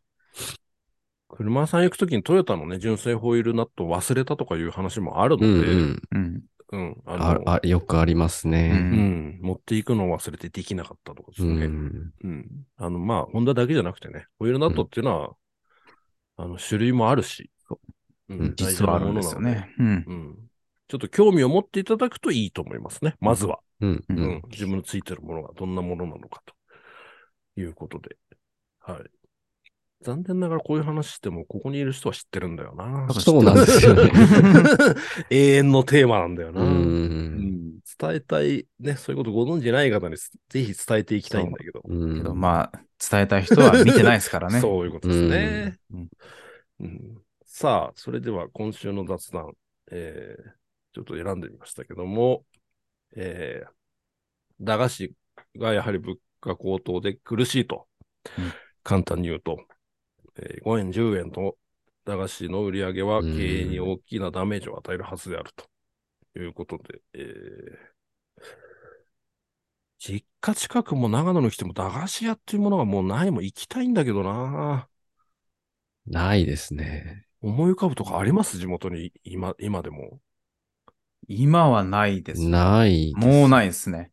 [SPEAKER 1] 車屋さん行くときにトヨタのね、純正ホイールナットを忘れたとかいう話もあるの
[SPEAKER 2] うん
[SPEAKER 1] で、
[SPEAKER 2] うん。
[SPEAKER 3] うん。
[SPEAKER 1] うん。あの
[SPEAKER 2] ああよくあります
[SPEAKER 3] う
[SPEAKER 2] ね。
[SPEAKER 1] うん。持っていくのを忘れてできなかったとかです
[SPEAKER 2] う
[SPEAKER 1] ね。
[SPEAKER 2] ん。
[SPEAKER 1] うん。あの、まあ、ホンダだけじゃなくてね、ホイールナットっていうのは、あの、種類もあるし、う
[SPEAKER 2] うん
[SPEAKER 3] 実はあるんですよ。ね。うん。
[SPEAKER 1] ちょっと興味を持っていただくといいと思いますね。まずは。
[SPEAKER 2] うん。
[SPEAKER 3] う
[SPEAKER 1] うんん。自分のついてるものがどんなものなのかということで。はい。残念ながらこういう話しても、ここにいる人は知ってるんだよな。
[SPEAKER 2] そうなんですよね。
[SPEAKER 1] 永遠のテーマなんだよな。
[SPEAKER 2] う。
[SPEAKER 1] うんん伝えたい、ね、そういうことご存知ない方にぜひ伝えていきたいんだけど。
[SPEAKER 2] うん
[SPEAKER 3] けど、まあ、伝えたい人は見てないですからね。
[SPEAKER 1] そういうことですね。
[SPEAKER 3] うん
[SPEAKER 1] うんさあ、それでは今週の雑談、えーちょっと選んでみましたけども、えー駄菓子がやはり物価高騰で苦しいと、
[SPEAKER 3] うん。
[SPEAKER 1] 簡単に言うと、えー5円、10円と駄菓子の売り上げは
[SPEAKER 2] うん
[SPEAKER 1] 経営に大きなダメージを与えるはずであると。いうことで、えー実家近くも長野に来ても駄菓子屋っていうものがもうないもん行きたいんだけどな。
[SPEAKER 2] ないですね。
[SPEAKER 1] 思い浮かぶとかあります？地元に今、今でも。
[SPEAKER 3] 今はないです。
[SPEAKER 2] ないです。
[SPEAKER 3] もうないですね。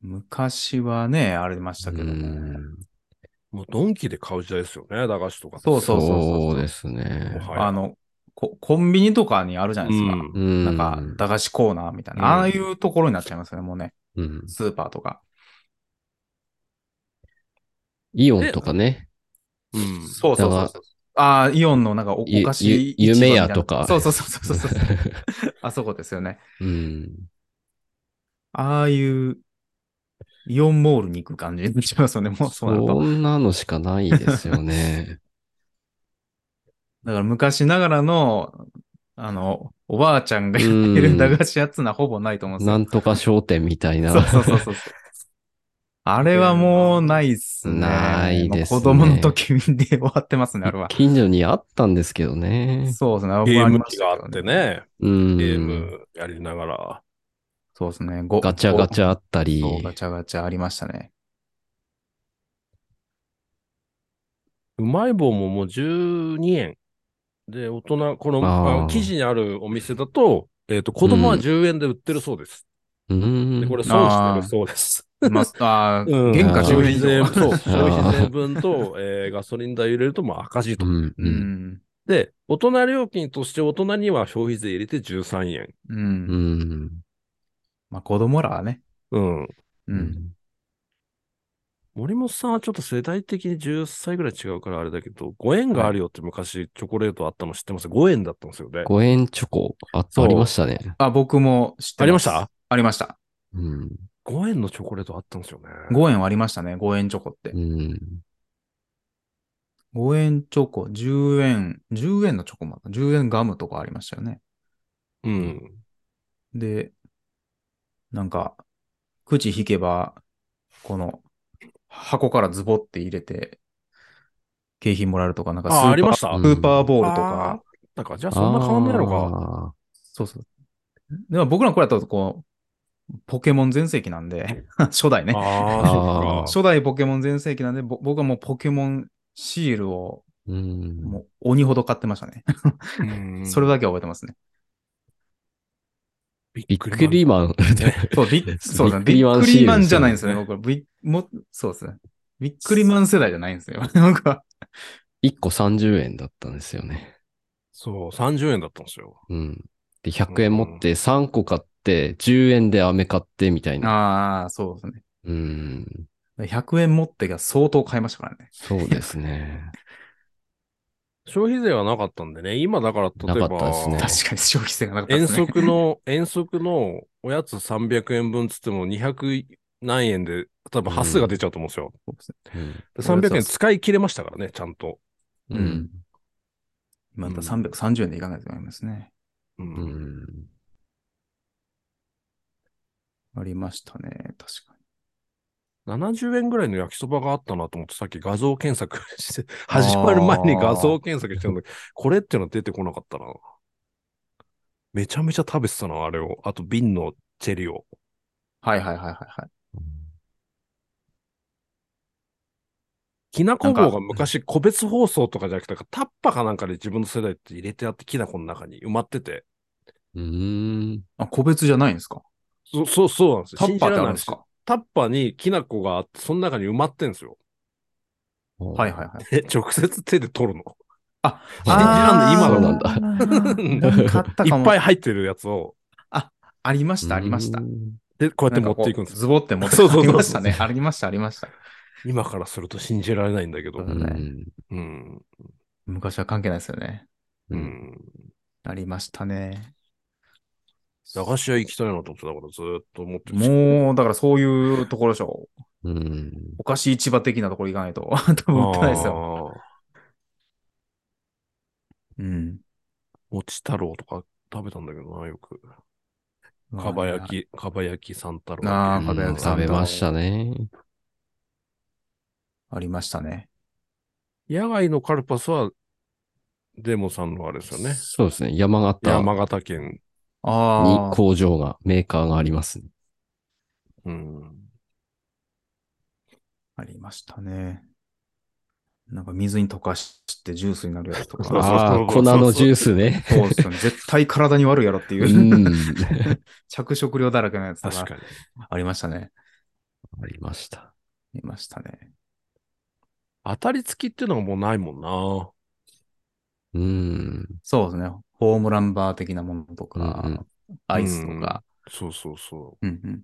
[SPEAKER 3] 昔はね、ありましたけど
[SPEAKER 2] う
[SPEAKER 3] も。
[SPEAKER 1] うドンキで買う時代ですよね、駄菓子とか。
[SPEAKER 3] そうそうそう
[SPEAKER 2] そうですね。
[SPEAKER 3] あの、ココンビニとかにあるじゃないですか。
[SPEAKER 1] うん
[SPEAKER 2] うん
[SPEAKER 3] なんか、駄菓子コーナーみたいな。
[SPEAKER 1] うん
[SPEAKER 3] ああいうところになっちゃいますよね、もうね。
[SPEAKER 2] うん
[SPEAKER 3] スーパーとか。
[SPEAKER 2] イオンとかね。
[SPEAKER 1] うん。
[SPEAKER 3] そうそうそうそう。ああ、イオンのなんかおお
[SPEAKER 2] ゆ
[SPEAKER 3] 菓子
[SPEAKER 2] ゆ夢屋とか
[SPEAKER 3] そうそうそうそうそう。あそこですよね。
[SPEAKER 2] うん。
[SPEAKER 3] ああいう、イオンモールに行く感じになっちゃいますよね、もうそうなると。
[SPEAKER 2] そんなのしかないですよね。
[SPEAKER 3] だから昔ながらの、あの、おばあちゃんがやってる駄菓子屋っつうのはほぼないと思うんですよ。
[SPEAKER 2] なんとか商店みたいな。
[SPEAKER 3] そうそうそうそう。あれはもうないっすね。
[SPEAKER 2] ないですね
[SPEAKER 3] 子供の時で終わってますね、あれは。
[SPEAKER 2] 近所にあったんですけどね。
[SPEAKER 3] そうですね。
[SPEAKER 1] ゲーム機があって。ね、
[SPEAKER 2] うん。
[SPEAKER 1] ゲームやりながら。
[SPEAKER 3] そうですね。ご
[SPEAKER 2] ガチャガチャあったり。
[SPEAKER 3] ガチャガチャありましたね。
[SPEAKER 1] うまい棒ももう12円。で、大人、この、記事にあるお店だと、えっ、と、子供は10円で売ってるそうです。
[SPEAKER 2] うん。
[SPEAKER 1] で、これ損してるそうです。
[SPEAKER 3] まあ、あ
[SPEAKER 1] うん
[SPEAKER 3] ー原価
[SPEAKER 2] あー
[SPEAKER 3] 10円以上。
[SPEAKER 1] そう、消費税分と、えーガソリン代入れるともう赤字と。
[SPEAKER 2] うん。
[SPEAKER 3] う
[SPEAKER 2] うん。
[SPEAKER 3] ん。
[SPEAKER 1] で、大人料金として大人には消費税入れて13円。
[SPEAKER 3] う。
[SPEAKER 2] うんん。
[SPEAKER 3] まあ、子供らはね。
[SPEAKER 1] うん。
[SPEAKER 3] う。
[SPEAKER 2] うんん。
[SPEAKER 1] 森本さんはちょっと世代的に10歳ぐらい違うからあれだけど、5円があるよって昔チョコレートあったの知ってます ?5 円だったんですよね。
[SPEAKER 2] 5円チョコあありましたね。
[SPEAKER 3] あ、僕も知ってます。
[SPEAKER 1] ありました？
[SPEAKER 3] ありました。
[SPEAKER 2] うん。
[SPEAKER 1] 5円のチョコレートあったんですよね。
[SPEAKER 3] 5円はありましたね。5円チョコって
[SPEAKER 2] う。ん。
[SPEAKER 3] 5円チョコ、10円、10円のチョコもあった。10円ガムとかありましたよね。
[SPEAKER 1] うん。
[SPEAKER 3] で、なんか、口引けば、この、箱からズボって入れて、景品もらえるとか、なんかスーパー、
[SPEAKER 1] あありました？
[SPEAKER 3] スーパーボールと
[SPEAKER 1] あ
[SPEAKER 3] か、
[SPEAKER 1] なんか、じゃあそんな変わんないのか。
[SPEAKER 2] か。
[SPEAKER 3] そうそう。でも僕らの頃だと、こう、ポケモン全盛期なんで、初代ね。初代ポケモン全盛期なんで、ぼ僕はもうポケモンシールを、
[SPEAKER 2] うん。
[SPEAKER 3] もう鬼ほど買ってましたね。それだけは覚えてますね。
[SPEAKER 1] び
[SPEAKER 2] びっくりマン。
[SPEAKER 3] そう、びっそうですね。
[SPEAKER 2] びっくりマン
[SPEAKER 3] じゃないんですよね。僕はびもそうですね。びっくりマン世代じゃないんですよ。僕は。
[SPEAKER 2] 1個30円だったんですよね。
[SPEAKER 1] そう、30円だったんですよ。
[SPEAKER 2] うん。で、100円持って3個買って、10円で飴買ってみたいな。
[SPEAKER 3] ああ、そうですね。
[SPEAKER 2] うん。
[SPEAKER 3] 100円持ってが相当買いましたからね。
[SPEAKER 2] そうですね。
[SPEAKER 1] 消費税はなかったんでね、今だから例えば、
[SPEAKER 2] なかったですね
[SPEAKER 3] 確かに消費税がなかったで
[SPEAKER 1] 遠
[SPEAKER 3] すね。
[SPEAKER 1] 足の、遠足のおやつ300円分つっても200何円で、多分端数が出ちゃうと思うんですよ。
[SPEAKER 2] うん。
[SPEAKER 1] で300円使い切れましたからね、ちゃんと。
[SPEAKER 2] う
[SPEAKER 3] うんん。今だったら
[SPEAKER 1] うん
[SPEAKER 3] 330円でいかないと思いますね。
[SPEAKER 1] う。
[SPEAKER 2] うんん。
[SPEAKER 3] ありましたね。確か
[SPEAKER 1] 70円ぐらいの焼きそばがあったなと思って、さっき画像検索 して、始まる前に画像検索してるんだけど、これっていうのは出てこなかったな。めちゃめちゃ食べてたな、あれを。あと瓶のチェリを。
[SPEAKER 3] に。はいはいはいはいはい。
[SPEAKER 1] きなこ棒が昔個別包装とかじゃなくて、タッパかなんかで自分の世代って入れてあって、きなこの中に埋まってて。
[SPEAKER 2] うーん。
[SPEAKER 3] あ、個別じゃないんですか？
[SPEAKER 1] そそう、そうなんですよ。
[SPEAKER 3] タッパーってあるんですか？
[SPEAKER 1] タッパにきなこがあって、その中に埋まってんですよ。
[SPEAKER 3] はいはいはい。
[SPEAKER 1] え、直接手で取るの。
[SPEAKER 3] あ、
[SPEAKER 1] 信じらんない今
[SPEAKER 2] の
[SPEAKER 3] なんだ。なんかあった
[SPEAKER 1] い。っぱい入ってるやつを、
[SPEAKER 3] ありました、ありました
[SPEAKER 2] う。ん
[SPEAKER 1] で、こうやって持っていくんですよ。
[SPEAKER 3] ズボって持って
[SPEAKER 1] そうそうそう
[SPEAKER 3] ありましたね。ありました、ありました。
[SPEAKER 1] 今からすると信じられないんだけど。
[SPEAKER 3] う
[SPEAKER 2] うんん。
[SPEAKER 1] うん。
[SPEAKER 3] 昔は関係ないですよね。
[SPEAKER 1] う
[SPEAKER 2] うん
[SPEAKER 1] ん。
[SPEAKER 3] ありましたね。
[SPEAKER 1] 駄菓子屋行きたいなと思ってたからずーっと思って
[SPEAKER 3] もう、だからそういうところでしょ。
[SPEAKER 2] うん。
[SPEAKER 3] お菓子市場的なところ行かないと。多分売ってないですよ。うん。
[SPEAKER 1] 餅太郎とか食べたんだけどな、よく。かば焼き、かば焼き三太郎。
[SPEAKER 3] あー
[SPEAKER 2] うん
[SPEAKER 3] かば焼き
[SPEAKER 2] 食べましたね。
[SPEAKER 3] ありましたね。
[SPEAKER 1] 野外のカルパスは、デモさんのあれですよね。
[SPEAKER 2] そうですね。山形
[SPEAKER 1] 山形県。
[SPEAKER 2] に
[SPEAKER 3] ああ。
[SPEAKER 2] 工場が、メーカーがありますね。
[SPEAKER 1] うん。
[SPEAKER 3] ありましたね。なんか水に溶かしてジュースになるやつとか。
[SPEAKER 2] ああ、粉のジュースね。
[SPEAKER 3] そうですよね。絶対体に悪いやろっていうう。
[SPEAKER 2] ん。
[SPEAKER 3] 着色料だらけのやつとか
[SPEAKER 1] 確かに。
[SPEAKER 3] ありましたね。
[SPEAKER 2] ありました。
[SPEAKER 3] ありましたね。
[SPEAKER 1] 当たり付きっていうのがもうないもんな。
[SPEAKER 2] うん。
[SPEAKER 3] そうですね。ホームランバー的なものとか、
[SPEAKER 2] うんうん
[SPEAKER 3] アイスとか。
[SPEAKER 1] そうそうそう。
[SPEAKER 3] うんうん。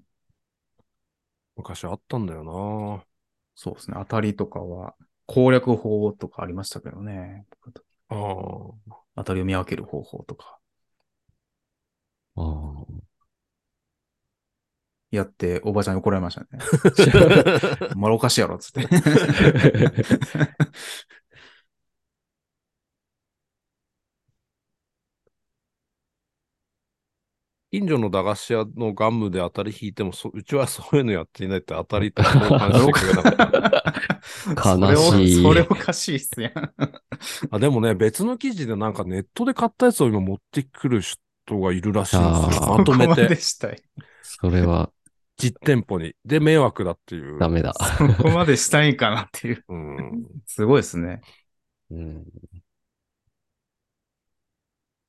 [SPEAKER 1] 昔あったんだよな。
[SPEAKER 3] そうですね。当たりとかは攻略法とかありましたけどね。
[SPEAKER 1] ああ。
[SPEAKER 3] 当たりを見分ける方法とか。
[SPEAKER 2] ああ。
[SPEAKER 3] やって、おばちゃんに怒られましたね。お前おかしいやろ、つって。
[SPEAKER 1] 近所の駄菓子屋のガムで当たり引いてもそうちはそういうのやっていないって当たりと交換してくれなかった。
[SPEAKER 2] 悲しい
[SPEAKER 3] それおかしいっすやん。
[SPEAKER 1] あでもね、別の記事でなんかネットで買ったやつを今持ってくる人がいるらしいんですよ。
[SPEAKER 2] あー
[SPEAKER 1] まとめ
[SPEAKER 3] そこまで
[SPEAKER 1] て、
[SPEAKER 3] したい。
[SPEAKER 2] それは
[SPEAKER 1] 実店舗に。で、迷惑だっていう。
[SPEAKER 2] ダメだ。
[SPEAKER 3] そこまでしたいんかなっていう。
[SPEAKER 1] うん。
[SPEAKER 3] すごいですね。
[SPEAKER 2] うん。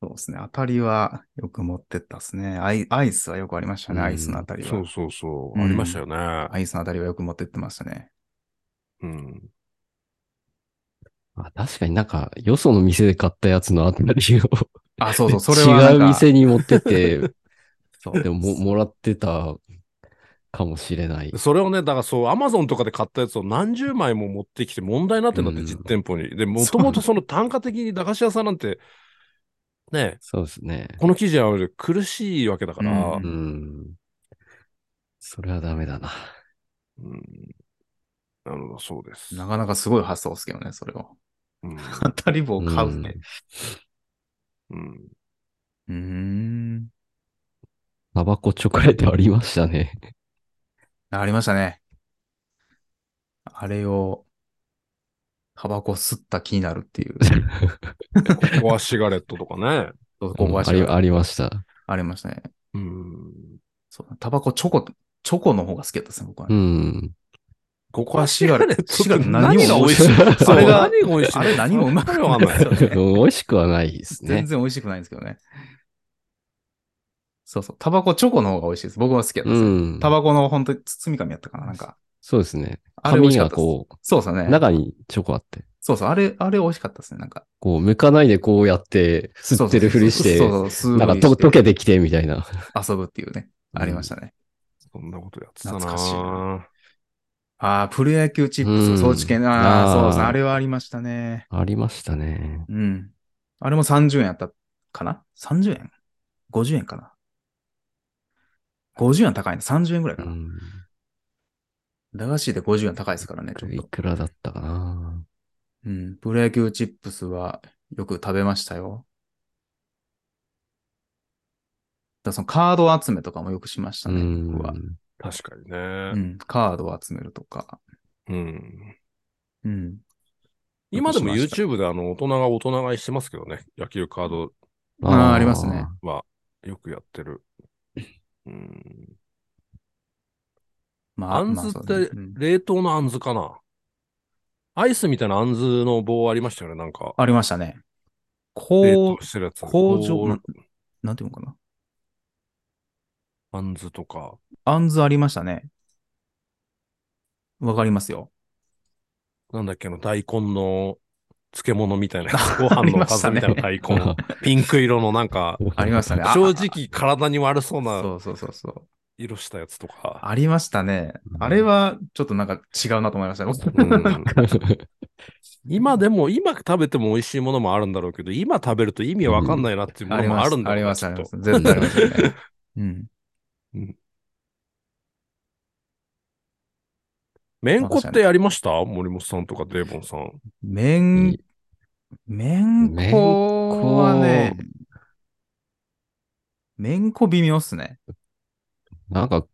[SPEAKER 3] そうですね。当たりはよく持ってったですね。アイアイスはよくありましたね。
[SPEAKER 2] うん
[SPEAKER 3] アイスの当たりは。
[SPEAKER 1] そうそうそう。
[SPEAKER 3] うん
[SPEAKER 1] ありましたよね。
[SPEAKER 3] アイスの当たりはよく持ってってましたね。
[SPEAKER 1] うん。
[SPEAKER 2] あ確かになんか、よその店で買ったやつのあたりを
[SPEAKER 3] あ、そうそう。それは
[SPEAKER 2] 違う店に持ってって、
[SPEAKER 3] そう
[SPEAKER 2] でもももらってたかもしれない。
[SPEAKER 1] それをね、だからそう、アマゾンとかで買ったやつを何十枚も持ってきて問題になってんだって、
[SPEAKER 2] うん
[SPEAKER 1] 実店舗に。で、もともとその単価的に駄菓子屋さんなんて、ね、
[SPEAKER 2] そうですね。
[SPEAKER 1] この記事は苦しいわけだから、
[SPEAKER 3] う
[SPEAKER 2] うん。それはダメだな。
[SPEAKER 1] うんなるほど、そうです。
[SPEAKER 3] なかなかすごい発想ですけどね、それを。
[SPEAKER 1] うん。
[SPEAKER 3] 当たり棒買うね。
[SPEAKER 1] うん。
[SPEAKER 3] うーん。
[SPEAKER 2] タバコチョコレートありましたね。
[SPEAKER 3] ありましたね。あれを、タバコ吸った気になるっていう。
[SPEAKER 1] ココアシガレットとかね。
[SPEAKER 3] そう
[SPEAKER 2] うんありありました。
[SPEAKER 3] ありましたね。
[SPEAKER 1] うん。
[SPEAKER 3] そうタバコチョコ、チョコの方が好きだったですね、僕は
[SPEAKER 2] う
[SPEAKER 3] ね。
[SPEAKER 2] ん。
[SPEAKER 1] コ
[SPEAKER 3] コアシガレット
[SPEAKER 1] シ
[SPEAKER 3] シガレット
[SPEAKER 1] 何が美味しい？
[SPEAKER 2] そう
[SPEAKER 1] それが何が美味しい？
[SPEAKER 3] あれ何もうまく
[SPEAKER 1] わかんない。
[SPEAKER 2] 美味しくはないですね
[SPEAKER 3] 全。然美味しくないんですけどね。そうそう。タバコチョコの方が美味しいです。僕は好きだった
[SPEAKER 2] う
[SPEAKER 3] です。タバコの本当に包み紙やったかななんか。
[SPEAKER 2] そうですね。
[SPEAKER 3] あれ美味
[SPEAKER 2] 紙
[SPEAKER 3] しかったです。
[SPEAKER 2] がこう、
[SPEAKER 3] そうですよね。
[SPEAKER 2] 中にチョコあって、
[SPEAKER 3] そうそう。あれ、あれ美味しかったですね。なんか。
[SPEAKER 2] こう、剥かないでこうやって、吸ってるふりして、
[SPEAKER 3] そうそうそう
[SPEAKER 2] なんかと溶けてきてみたいな。
[SPEAKER 3] 遊ぶっていうね。ありましたね。
[SPEAKER 1] そんなことやってたな
[SPEAKER 3] 懐かしいなああ、プロ野球チップス、
[SPEAKER 2] うん
[SPEAKER 3] 装置系。ああ、
[SPEAKER 2] あー
[SPEAKER 3] そうですね。あれはありましたね。
[SPEAKER 2] ありましたね。
[SPEAKER 3] うん。あれも30円やったかな ?30 円 ?50 円かな ?50 円高いね。30円ぐらいうかな。
[SPEAKER 2] ん。
[SPEAKER 3] 駄菓子で50円高いですからね、ちょっ
[SPEAKER 2] い
[SPEAKER 3] と。
[SPEAKER 2] くらだったかな。
[SPEAKER 3] うん。プロ野球チップスはよく食べましたよ。だそのカード集めとかもよくしましたね、
[SPEAKER 2] うん
[SPEAKER 3] 僕は。
[SPEAKER 1] 確かにね。
[SPEAKER 3] うん。カードを集めるとか。
[SPEAKER 1] うん。
[SPEAKER 3] うん。
[SPEAKER 1] 今でも YouTube であの、大人が大人買いしてますけどね。野球カード
[SPEAKER 3] あーありますね。
[SPEAKER 1] はよくやってる。うん。
[SPEAKER 3] ま
[SPEAKER 1] あんず
[SPEAKER 3] そう
[SPEAKER 1] って
[SPEAKER 3] ねうん
[SPEAKER 1] 冷凍のあんずかな？アイスみたいなあんずの棒ありましたよね、なんか。
[SPEAKER 3] ありましたね。
[SPEAKER 1] 冷
[SPEAKER 3] こ
[SPEAKER 1] 凍してるやつ。
[SPEAKER 3] う、工場、なんなんていうのかな？
[SPEAKER 1] あんずとか。
[SPEAKER 3] あんずありましたね。わかりますよ。
[SPEAKER 1] なんだっけ、あの大根の漬物みたいな。ご飯のおかずみたいな大根。ピンク色のなんか、
[SPEAKER 3] ありましたね。あ
[SPEAKER 1] 正直体に悪そう
[SPEAKER 3] そ
[SPEAKER 1] な
[SPEAKER 3] うそうそうそう。
[SPEAKER 1] 色したやつとか。
[SPEAKER 3] ありましたね。
[SPEAKER 2] うん
[SPEAKER 3] あれはちょっとなんか違うなと思いましたね。
[SPEAKER 1] うん 今でも、今食べても美味しいものもあるんだろうけど、今食べると意味わかんないなっていうものもあるんだ
[SPEAKER 3] あり
[SPEAKER 1] ろうな、
[SPEAKER 3] ますあります。
[SPEAKER 1] きっと。
[SPEAKER 3] 絶対ありますよね。うん。
[SPEAKER 1] めんこってやりました？森本さんとかデーボンさん。
[SPEAKER 3] めん、めんこはね、めんこ微妙っすね。
[SPEAKER 2] なんか、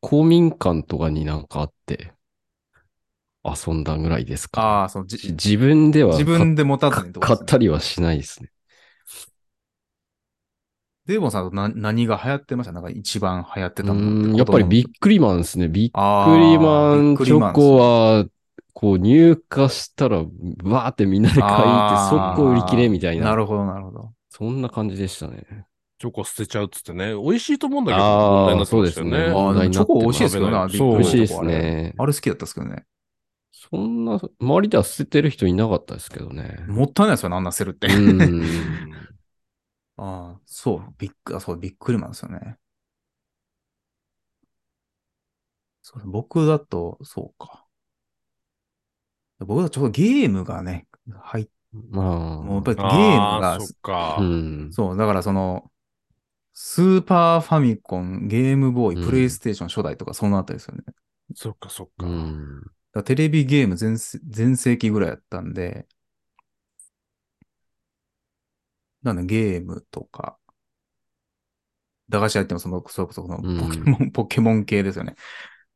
[SPEAKER 2] 公民館とかになんかあって、遊んだぐらいですか。
[SPEAKER 3] ああ、そう、
[SPEAKER 2] 自分では
[SPEAKER 3] 自分で持た
[SPEAKER 2] か
[SPEAKER 3] ずにってこと
[SPEAKER 2] 買ったりはしないですね。
[SPEAKER 3] デーボンさんとな何が流行ってました？なんか一番流行ってたの
[SPEAKER 2] やっぱりビックリマンですね。ビッ
[SPEAKER 3] あ
[SPEAKER 2] クリマンチョコは、こう入荷したら、わーってみんなで買いって、速攻売り切れみたいな。
[SPEAKER 3] なるほど、なるほど。
[SPEAKER 2] そんな感じでしたね。
[SPEAKER 1] チョコ捨てちゃうっつってね。美味しいと思うんだけど、
[SPEAKER 2] あー
[SPEAKER 1] 問題になってましたよね。
[SPEAKER 2] そうですね
[SPEAKER 3] あチョコ美味しいですけどな、ビッ
[SPEAKER 1] そう
[SPEAKER 3] クリマン
[SPEAKER 2] 美味しいですね。
[SPEAKER 3] あれ好きだったんですけどね。
[SPEAKER 2] そんな、周りでは捨ててる人いなかったですけどね。
[SPEAKER 3] もったいないですよね、あんな捨てるって。
[SPEAKER 2] うん。
[SPEAKER 3] ああ、そう、ビック、あ、そう、ビックリマンですよね。そう僕だと、そうか。僕だとちょうどゲームがね、入っ
[SPEAKER 2] まあ。
[SPEAKER 3] もうやっぱりゲーム
[SPEAKER 1] あ
[SPEAKER 3] が
[SPEAKER 1] ー、そっか。
[SPEAKER 2] う
[SPEAKER 3] う、だからその、スーパーファミコン、ゲームボーイ、
[SPEAKER 2] うん
[SPEAKER 3] プレイステーション初代とかそのあたりですよね。だか
[SPEAKER 1] そっかそっ
[SPEAKER 2] う
[SPEAKER 1] か。
[SPEAKER 2] ん。
[SPEAKER 3] らテレビゲーム全盛全盛期ぐらいやったんで、なんでゲームとか、駄菓子屋ってもその、それこそこの
[SPEAKER 2] うん
[SPEAKER 3] ポケモン、ポケモン系ですよね。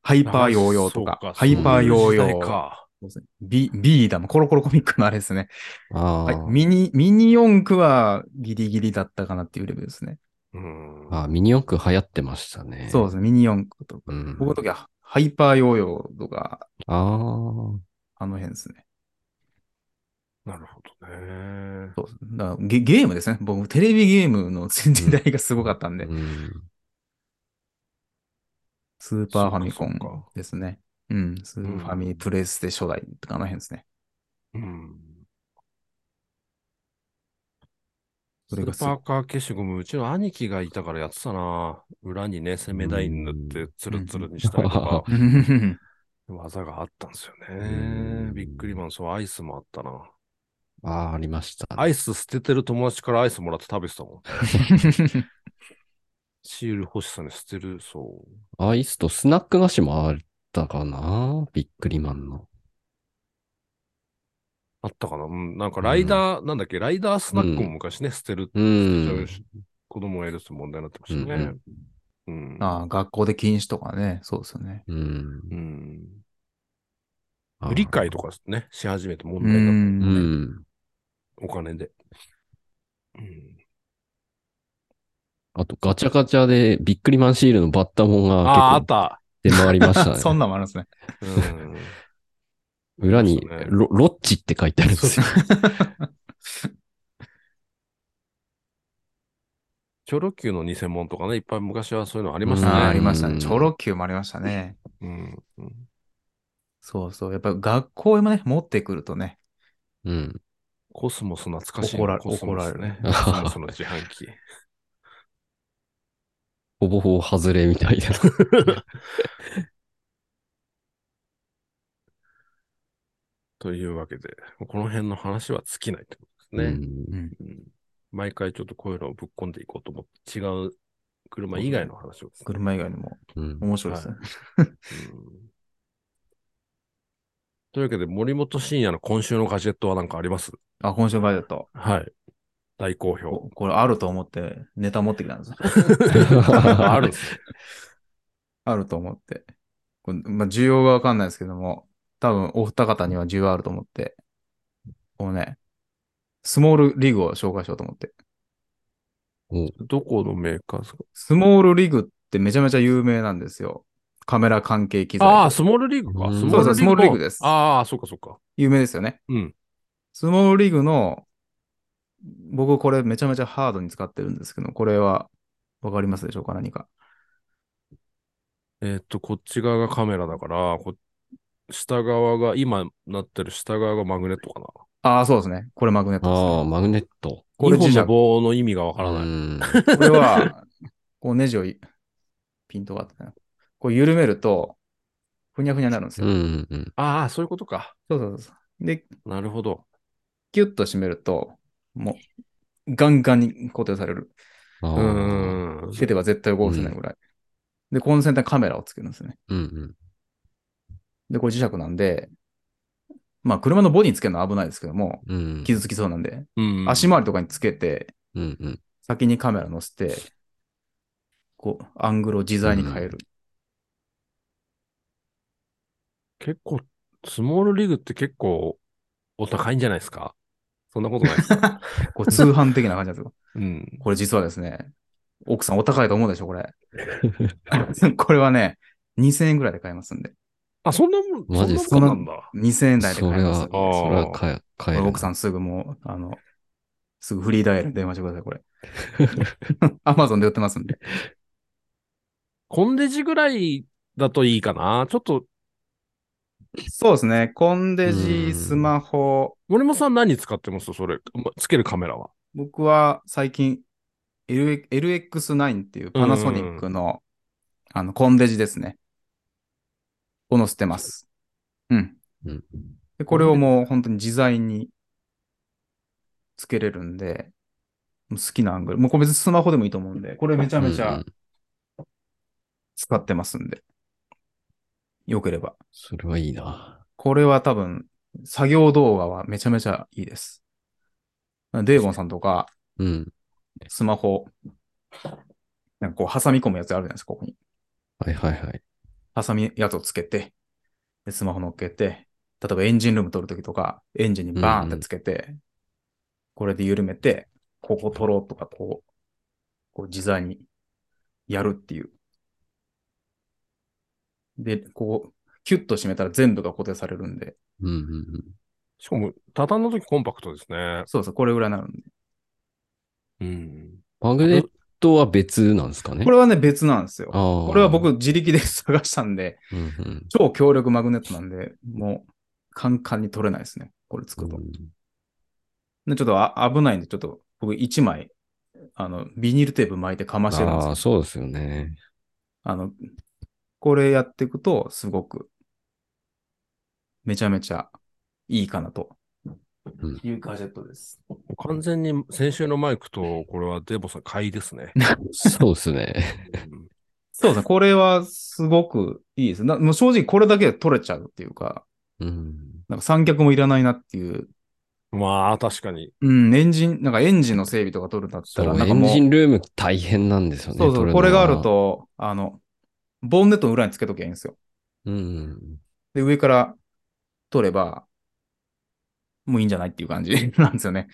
[SPEAKER 3] ハイパーヨーヨーとか
[SPEAKER 1] あ、
[SPEAKER 3] ハイパーヨーヨー、
[SPEAKER 1] か
[SPEAKER 3] ビ、ビーダム、コロコロコミックのあれですね。
[SPEAKER 2] あ
[SPEAKER 3] はい
[SPEAKER 2] ー、
[SPEAKER 3] ミニ、ミニ四駆はギリギリだったかなっていうレベルですね。
[SPEAKER 1] うん。
[SPEAKER 2] あー、ミニ四駆流行ってましたね。
[SPEAKER 3] そうですね、ミニ四駆とか。
[SPEAKER 2] うん。
[SPEAKER 3] 僕の時はハイパーヨーヨーとか、
[SPEAKER 2] ああ。
[SPEAKER 3] あの辺ですね。
[SPEAKER 1] なるほどね。
[SPEAKER 3] そうですだゲゲームですね。僕、テレビゲームの時代がすごかったんで、
[SPEAKER 2] うん。
[SPEAKER 3] スーパーファミコンですね。うん、スーファミ、プレステ初代とかあの辺ですね。
[SPEAKER 1] うん。ス
[SPEAKER 3] それが
[SPEAKER 1] ーパーカー消しゴム、うちの兄貴がいたからやってたな。裏にね、攻め台に塗ってツルツルにしたりとか、技があったんですよ
[SPEAKER 2] う
[SPEAKER 1] ね。
[SPEAKER 2] ん
[SPEAKER 1] びっくりマン、そう、アイスもあったな。
[SPEAKER 2] ああ、ありましたね。
[SPEAKER 1] アイス捨ててる友達からアイスもらって食べてたもん。シール欲しさに捨てる、そう。
[SPEAKER 2] アイスとスナック菓子もあったかな？ビックリマンの。
[SPEAKER 1] あったかなうん、なんかライダー、なんだっけ、ライダースナックも昔ね、捨てる、
[SPEAKER 2] う
[SPEAKER 1] 捨てちゃ
[SPEAKER 2] ん
[SPEAKER 1] う。し子供がいるって問題になってましたね。うん。
[SPEAKER 3] ああ、学校で禁止とかね、そうですよね。
[SPEAKER 2] うん。
[SPEAKER 1] うん。売り買いとかね、し始めて問
[SPEAKER 3] う
[SPEAKER 1] 題になっ
[SPEAKER 3] ん。
[SPEAKER 2] うん。
[SPEAKER 1] た。お金で。うん。
[SPEAKER 2] あと、ガチャガチャでビックリマンシールのバッタモン
[SPEAKER 1] ああ、あっ
[SPEAKER 2] が
[SPEAKER 1] た。
[SPEAKER 2] 結構出回りましたね。
[SPEAKER 3] そんなんもあるんですね。
[SPEAKER 1] うん。
[SPEAKER 2] 裏にロ、ロッチって書いてあるんですよ。
[SPEAKER 1] チョロ Q の偽物とかね、いっぱい昔はそういうのありましたね。
[SPEAKER 3] ありましたね。
[SPEAKER 2] うん
[SPEAKER 3] チョロ Q もありましたね。
[SPEAKER 1] うん。うん
[SPEAKER 3] そうそう。やっぱ学校へもね、持ってくるとね、
[SPEAKER 2] うん。
[SPEAKER 1] コスモス懐かしいな。
[SPEAKER 3] 怒ら
[SPEAKER 1] コスモス
[SPEAKER 3] 怒られ
[SPEAKER 1] ね。
[SPEAKER 2] る
[SPEAKER 1] コスモスの自販機。
[SPEAKER 2] ほぼほぼ外れみたいな。
[SPEAKER 1] というわけで、この辺の話は尽きないってことですね。
[SPEAKER 2] うん
[SPEAKER 3] うん。
[SPEAKER 1] うん毎回ちょっとこういうのをぶっ込んでいこうと思って、違う車以外の話をね、
[SPEAKER 3] 車以外にも
[SPEAKER 2] うん
[SPEAKER 3] 面白いですね。
[SPEAKER 1] うんというわけで、森本慎也の今週のガジェットは何かあります？
[SPEAKER 3] あ、今週ガジェット。
[SPEAKER 1] はい。大好評。
[SPEAKER 3] ここれあると思ってネタ持ってきたんですよ。
[SPEAKER 1] ある。
[SPEAKER 3] あると思って。これまあ、需要がわかんないですけども、多分お二方には需要あると思って、このね、スモールリグを紹介しようと思って。
[SPEAKER 1] どこのメーカーですか？
[SPEAKER 3] スモールリグってめちゃめちゃ有名なんですよ。カメラ関係機材。
[SPEAKER 1] ああ、スモールリーグか。
[SPEAKER 2] うん
[SPEAKER 3] そうそうスモールリーグです
[SPEAKER 1] ああ、そうかそうか。
[SPEAKER 3] 有名ですよね。
[SPEAKER 1] うん。
[SPEAKER 3] スモールリグの、僕これめちゃめちゃハードに使ってるんですけど、これはわかりますでしょうか？何か。
[SPEAKER 1] えーっと、こっち側がカメラだから、こ下側が、今なってる下側がマグネットかな。
[SPEAKER 3] ああ、そうですね。これマグネットです、ね。
[SPEAKER 2] ああ、マグネット。
[SPEAKER 3] これ磁石
[SPEAKER 1] 2本の棒の意味がわからない。
[SPEAKER 2] うん
[SPEAKER 3] これは、こうネジをいピントがあってね、こう緩めると、ふにゃふにゃになるんです
[SPEAKER 2] う
[SPEAKER 3] よ。
[SPEAKER 2] んうん。
[SPEAKER 1] ああ、そういうことか。
[SPEAKER 3] そうそうそう。で、
[SPEAKER 1] なるほど。
[SPEAKER 3] キュッと締めると、もう、ガンガンに固定される。
[SPEAKER 1] う
[SPEAKER 2] ああ。
[SPEAKER 1] ーん。
[SPEAKER 3] 手では絶対動かせないぐらい。で、この先端にカメラをつけるんですね。
[SPEAKER 2] うんうん。
[SPEAKER 3] で、これ磁石なんで、まあ、車のボディにつけるのは危ないですけども、
[SPEAKER 2] うん。
[SPEAKER 3] 傷つきそうなんで、
[SPEAKER 1] うん。
[SPEAKER 3] 足回りとかにつけて、
[SPEAKER 2] うんうん。
[SPEAKER 3] 先にカメラ乗せて、こう、アングルを自在に変える。
[SPEAKER 1] 結構、スモールリーグって結構お高いんじゃないですか？そんなことないですか？
[SPEAKER 3] こう通販的な感じなんですよ。
[SPEAKER 1] うん。
[SPEAKER 3] これ実はですね、奥さんお高いと思うでしょ、これ。これはね、2000円ぐらいで買えますんで。
[SPEAKER 1] あ、そんなもん、
[SPEAKER 2] マジっすか？
[SPEAKER 1] そんなもんなんだ。
[SPEAKER 3] 2000円台で買えます。
[SPEAKER 2] それは、それは買え、買える。
[SPEAKER 3] 奥さんすぐもう、あの、すぐフリーダイヤルに電話してください、これ。アマゾンで売ってますんで。
[SPEAKER 1] コンデジぐらいだといいかな。ちょっと、
[SPEAKER 3] そうですね。コンデ
[SPEAKER 2] う
[SPEAKER 3] ジ、
[SPEAKER 2] ん
[SPEAKER 3] スマホ。
[SPEAKER 1] 森本さん何使ってます？それ、まつけるカメラは。
[SPEAKER 3] 僕は最近、LX- LX9 っていうパナソニックの、あの、コンデジですね。を載せてます。うん。
[SPEAKER 2] うん
[SPEAKER 3] でこれをもう本当に自在につけれるんで、好きなアングル。もうこれ別にスマホでもいいと思うんで、これめちゃめちゃ使ってますんで。よければ。
[SPEAKER 2] それはいいな。
[SPEAKER 3] これは多分、作業動画はめちゃめちゃいいです。デーボンさんとか、
[SPEAKER 2] うん。
[SPEAKER 3] スマホ、なんかこう挟み込むやつあるじゃないですか、ここに。
[SPEAKER 2] はいはいはい。
[SPEAKER 3] 挟みやつをつけて、でスマホ乗っけて、例えばエンジンルーム撮るときとか、エンジンにバーンってつけて、これで緩めて、ここ撮ろうとか、こう、こう自在にやるっていう。で、こう、キュッと締めたら全部が固定されるんで、
[SPEAKER 2] うんうんうん。
[SPEAKER 1] しかも、畳んだ時コンパクトですね。
[SPEAKER 3] そうそう、これぐらいになるんで。
[SPEAKER 1] うん。
[SPEAKER 2] マグネットは別なんですかね？
[SPEAKER 3] これはね、別なんですよ。これは僕自力で探したんで、
[SPEAKER 2] うんうん、
[SPEAKER 3] 超強力マグネットなんで、もう、カンカンに取れないですね。これつくと。
[SPEAKER 2] うん
[SPEAKER 3] でちょっとあ危ないんで、ちょっと僕1枚、あの、ビニールテープ巻いてかましてるんです
[SPEAKER 2] ああ、
[SPEAKER 3] よ。
[SPEAKER 2] そうですよね。
[SPEAKER 3] あの、これやっていくと、すごく、めちゃめちゃいいかなと。
[SPEAKER 2] うん
[SPEAKER 3] いうガジェットです。
[SPEAKER 1] 完全に先週のマイクと、これはデボさん買いですね。
[SPEAKER 2] そうですね。
[SPEAKER 1] うん
[SPEAKER 3] そうですね。これはすごくいいです。なもう正直これだけで取れちゃうっていうか、
[SPEAKER 2] うん。
[SPEAKER 3] なんか三脚もいらないなっていう。
[SPEAKER 1] まあ、確かに。
[SPEAKER 3] うん、エンジン、なんかエンジンの整備とか取るんだったら、
[SPEAKER 2] エンジンルーム大変なんですよね。
[SPEAKER 3] そうそう、これがある。と、あの、ボンネットの裏につけときゃいいんですよ。
[SPEAKER 2] うん。
[SPEAKER 3] で、上から取れば、もういいんじゃないっていう感じ なんですよね。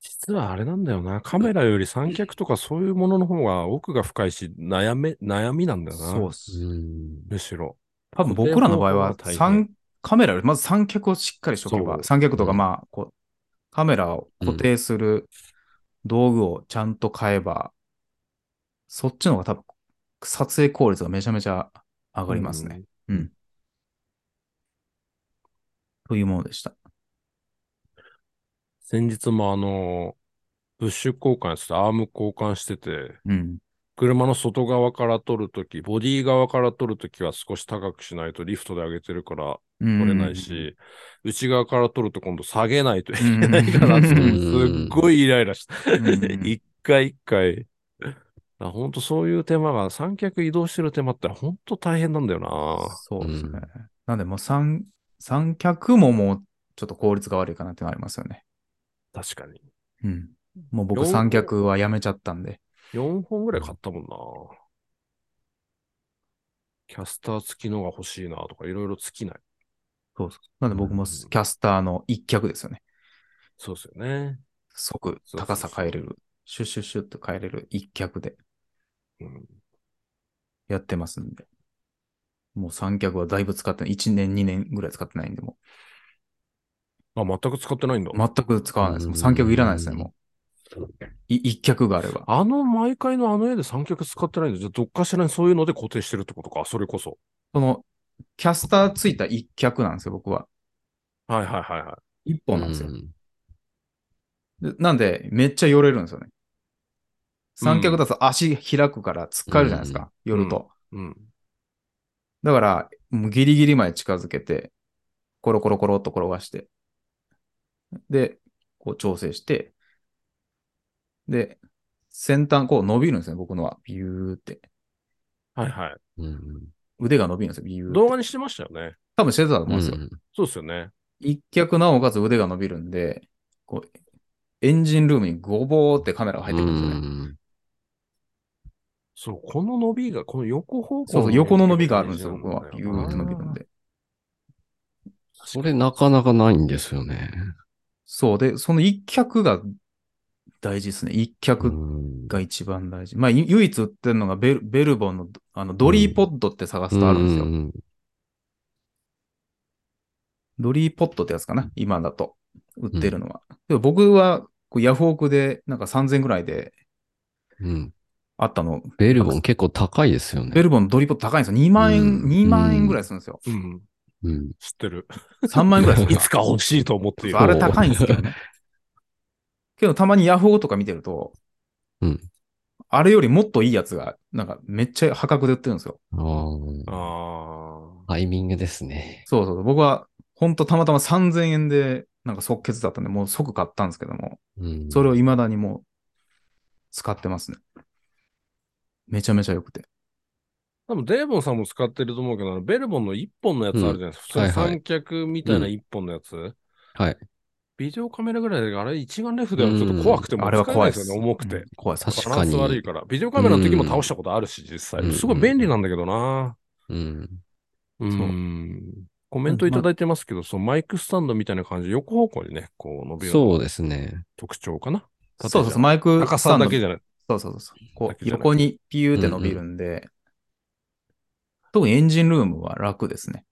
[SPEAKER 1] 実はあれなんだよな。カメラより三脚とかそういうものの方が奥が深いし、悩め、悩みなんだよな。
[SPEAKER 3] そうっ
[SPEAKER 2] う
[SPEAKER 3] す。
[SPEAKER 2] ん。
[SPEAKER 3] む
[SPEAKER 1] しろ。
[SPEAKER 3] 多分僕らの場合は、三、カメラよりまず三脚をしっかりしとけば、三脚とか
[SPEAKER 2] うん
[SPEAKER 3] まあ、こう、カメラを固定する道具をちゃんと買えば、そっちの方が多分、撮影効率がめちゃめちゃ上がりますね。うん。というものでした。
[SPEAKER 1] 先日もあの、ブッシュ交換して、アーム交換してて、
[SPEAKER 3] うん。
[SPEAKER 1] 車の外側から撮るとき、ボディ側から撮るときは少し高くしないとリフトで上げてるから
[SPEAKER 3] 撮
[SPEAKER 1] 撮れないし、内側から撮ると今度下げないといけないから、
[SPEAKER 3] うん
[SPEAKER 1] すっごいイライラした。
[SPEAKER 3] うん
[SPEAKER 1] 一回一回。本当そういう手間が、三脚移動してる手間って本当大変なんだよな。
[SPEAKER 3] そうですね。
[SPEAKER 2] うん
[SPEAKER 3] なんでもう三、三脚ももうちょっと効率が悪いかなってのありますよね。
[SPEAKER 1] 確かに。
[SPEAKER 3] うん。もう僕
[SPEAKER 1] 4
[SPEAKER 3] 三脚はやめちゃったんで。
[SPEAKER 1] 4本ぐらい買ったもんな。キャスター付きのが欲しいなとか、いろいろ尽きない。
[SPEAKER 3] そうそう。なんで僕も
[SPEAKER 1] うん
[SPEAKER 3] キャスターの一脚ですよね。
[SPEAKER 1] そうですよね。
[SPEAKER 3] 即高さ変えれる。シュッシュッシュッと変えれる一脚で
[SPEAKER 1] うん。
[SPEAKER 3] やってますんで。もう三脚はだいぶ使ってない。1年、2年ぐらい使ってないんで、も
[SPEAKER 1] あ、全く使ってないんだ。
[SPEAKER 3] う全く使わないです。もう三脚いらないですね、もう。い一脚があれば。
[SPEAKER 1] あの毎回のあの絵で三脚使ってないんだ。じゃあどっかしらにそういうので固定してるってことか。それこそ。
[SPEAKER 3] その、キャスターついた一脚なんですよ、僕は。
[SPEAKER 1] はいはいはいはい。
[SPEAKER 3] 一本なんですよ。
[SPEAKER 2] うん
[SPEAKER 3] でなんで、めっちゃ寄れるんですよね。三脚だと足開くから突っかえるじゃないですか、寄ると。
[SPEAKER 1] うん。
[SPEAKER 3] だから、もうギリギリまで近づけて、コロコロコロっと転がして、で、こう調整して、で、先端こう伸びるんですね、僕のは。ビューって。
[SPEAKER 1] はいはい。
[SPEAKER 2] うん
[SPEAKER 3] 腕が伸びるんですよ、ビューって。
[SPEAKER 1] 動画にしてましたよね。
[SPEAKER 3] 多分してたと思うんですよ。
[SPEAKER 2] うん
[SPEAKER 1] そうですよね。
[SPEAKER 3] 一脚なおかつ腕が伸びるんで、こう、エンジンルームにゴボーってカメラが入ってくるんですよね。
[SPEAKER 2] うん
[SPEAKER 1] そう、この伸びが、この横方向
[SPEAKER 3] そうそう、横の伸びがあるんですよ、僕は。
[SPEAKER 1] 大事なんだよ
[SPEAKER 3] ビューって伸びるんで。
[SPEAKER 2] それなかなかないんですよね。
[SPEAKER 3] そうで、その一脚が大事ですね。一脚
[SPEAKER 2] うん
[SPEAKER 3] が一番大事。まあ、ゆ唯一売ってるのがベルベルボンのあのドリーポッドって探すとあるんですよ。
[SPEAKER 2] うんうん
[SPEAKER 3] ドリーポッドってやつかな今だと。売ってるのは。でも僕はこうヤフオクでなんか3000ぐらいで
[SPEAKER 2] うん
[SPEAKER 3] あったの。
[SPEAKER 2] ベルボン結構高いですよね。
[SPEAKER 3] ベルボンのドリーポッド高いんですよ。2万円、
[SPEAKER 2] うん
[SPEAKER 3] 2万円ぐらいするんですよ。
[SPEAKER 1] うん。
[SPEAKER 2] うん
[SPEAKER 1] 知ってる。
[SPEAKER 3] 3万円ぐらいするん
[SPEAKER 1] い
[SPEAKER 3] です
[SPEAKER 1] つか欲しいと思っている。
[SPEAKER 3] よ。あれ高いんですけどね。けどたまにヤフオクとか見てると、
[SPEAKER 2] うん
[SPEAKER 3] あれよりもっといいやつが、なんかめっちゃ破格で売ってるんですよ。
[SPEAKER 2] あー
[SPEAKER 1] あ
[SPEAKER 2] タイミングですね。
[SPEAKER 3] そうそう。僕は、ほんとたまたま3000円で、なんか即決だったんで、もう即買ったんですけども、
[SPEAKER 2] うん
[SPEAKER 3] それを未だにもう、使ってますね。めちゃめちゃ良くて。
[SPEAKER 1] 多分デーボンさんも使ってると思うけど、あのベルボンの一本のやつあるじゃないですか。普通に
[SPEAKER 2] はいはい
[SPEAKER 1] 三脚みたいな一本のやつ。
[SPEAKER 2] はい。
[SPEAKER 1] ビデオカメラぐらいで、あれ一眼レフではちょっと怖くても
[SPEAKER 3] あれは
[SPEAKER 1] 使えな
[SPEAKER 3] 怖いです
[SPEAKER 1] よね、重くて
[SPEAKER 3] うん。怖い。
[SPEAKER 2] 確かに
[SPEAKER 1] バランス悪いから。ビデオカメラの時も倒したことあるし、実際。
[SPEAKER 2] うん
[SPEAKER 1] すごい便利なんだけどな。
[SPEAKER 2] うん。
[SPEAKER 1] うん。コメントいただいてますけど、そのマイクスタンドみたいな感じで横方向にね、こう伸びる
[SPEAKER 2] そうですね。
[SPEAKER 1] 特徴かな。
[SPEAKER 3] そうそうそう、マイク
[SPEAKER 1] 高
[SPEAKER 3] スタンド
[SPEAKER 1] さだけじゃない。
[SPEAKER 3] そうそうそう。こう、横にピューって伸びるんで、特にエンジンルームは楽ですね。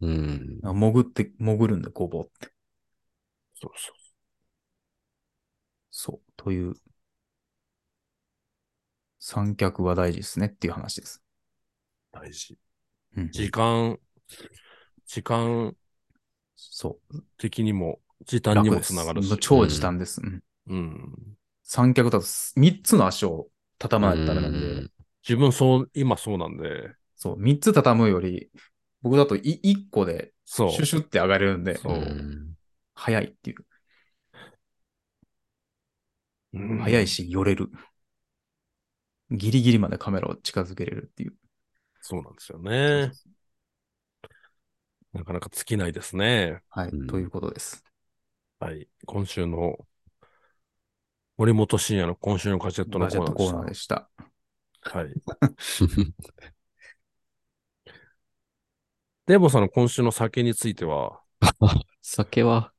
[SPEAKER 2] うん。
[SPEAKER 3] 潜って、潜るんで、ゴボって。
[SPEAKER 1] そうそう。
[SPEAKER 3] そう。という、三脚は大事ですねっていう話です。
[SPEAKER 1] 大事。
[SPEAKER 3] うん、
[SPEAKER 1] 時間、時間
[SPEAKER 3] そう。
[SPEAKER 1] 的にも、時短にもつながるし。
[SPEAKER 3] 超時短です。うん
[SPEAKER 1] うん。
[SPEAKER 3] 三脚だと三つの足を畳まないとダメなんで、
[SPEAKER 2] うん
[SPEAKER 1] 自分そう、今そうなんで、
[SPEAKER 3] そう、三つ畳むより、僕だとい一個で
[SPEAKER 1] そう。
[SPEAKER 3] シュシュって上がれるんで、早いっていう。
[SPEAKER 1] うん
[SPEAKER 3] 早い。し、寄れる。ギリギリまでカメラを近づけれるっていう。
[SPEAKER 1] そうなんですよね。なかなか尽きないですね。
[SPEAKER 3] はい、
[SPEAKER 2] うん
[SPEAKER 3] ということです。
[SPEAKER 1] はい。今週の、森本慎也の今週のガジェットの
[SPEAKER 3] ガジェットコーナー
[SPEAKER 1] でし
[SPEAKER 3] た。
[SPEAKER 1] た。はい。デーボンさんの今週の酒については、
[SPEAKER 2] 酒は、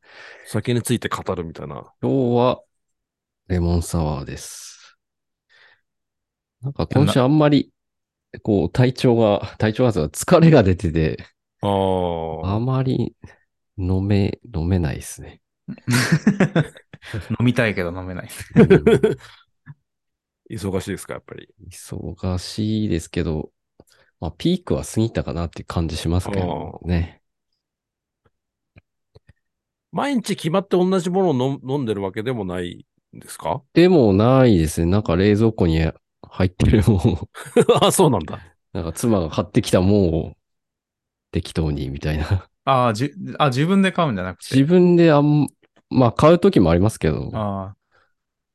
[SPEAKER 1] 酒について語るみたいな。
[SPEAKER 2] 今日は？レモンサワーです。なんか今週あんまり、こう、体調が、体調が疲れが出てて、
[SPEAKER 1] あ
[SPEAKER 2] あ
[SPEAKER 1] あ。
[SPEAKER 2] まり飲め、飲めないですね。
[SPEAKER 3] 飲みたいけど飲めない。
[SPEAKER 1] 忙しいですか、やっぱり？
[SPEAKER 2] 忙しいですけど、まあ、ピークは過ぎたかなって感じしますけどね。
[SPEAKER 1] 毎日決まって同じものを飲飲んでるわけでもないんですか？
[SPEAKER 2] でもないですね。なんか冷蔵庫に入ってるもんを、
[SPEAKER 1] あ、そうなんだ。
[SPEAKER 2] なんか妻が買ってきたもんを適当にみたいな。
[SPEAKER 3] ああ、じあ、自分で買うんじゃなくて。
[SPEAKER 2] 自分であん、まあ買うときもありますけど、
[SPEAKER 3] あ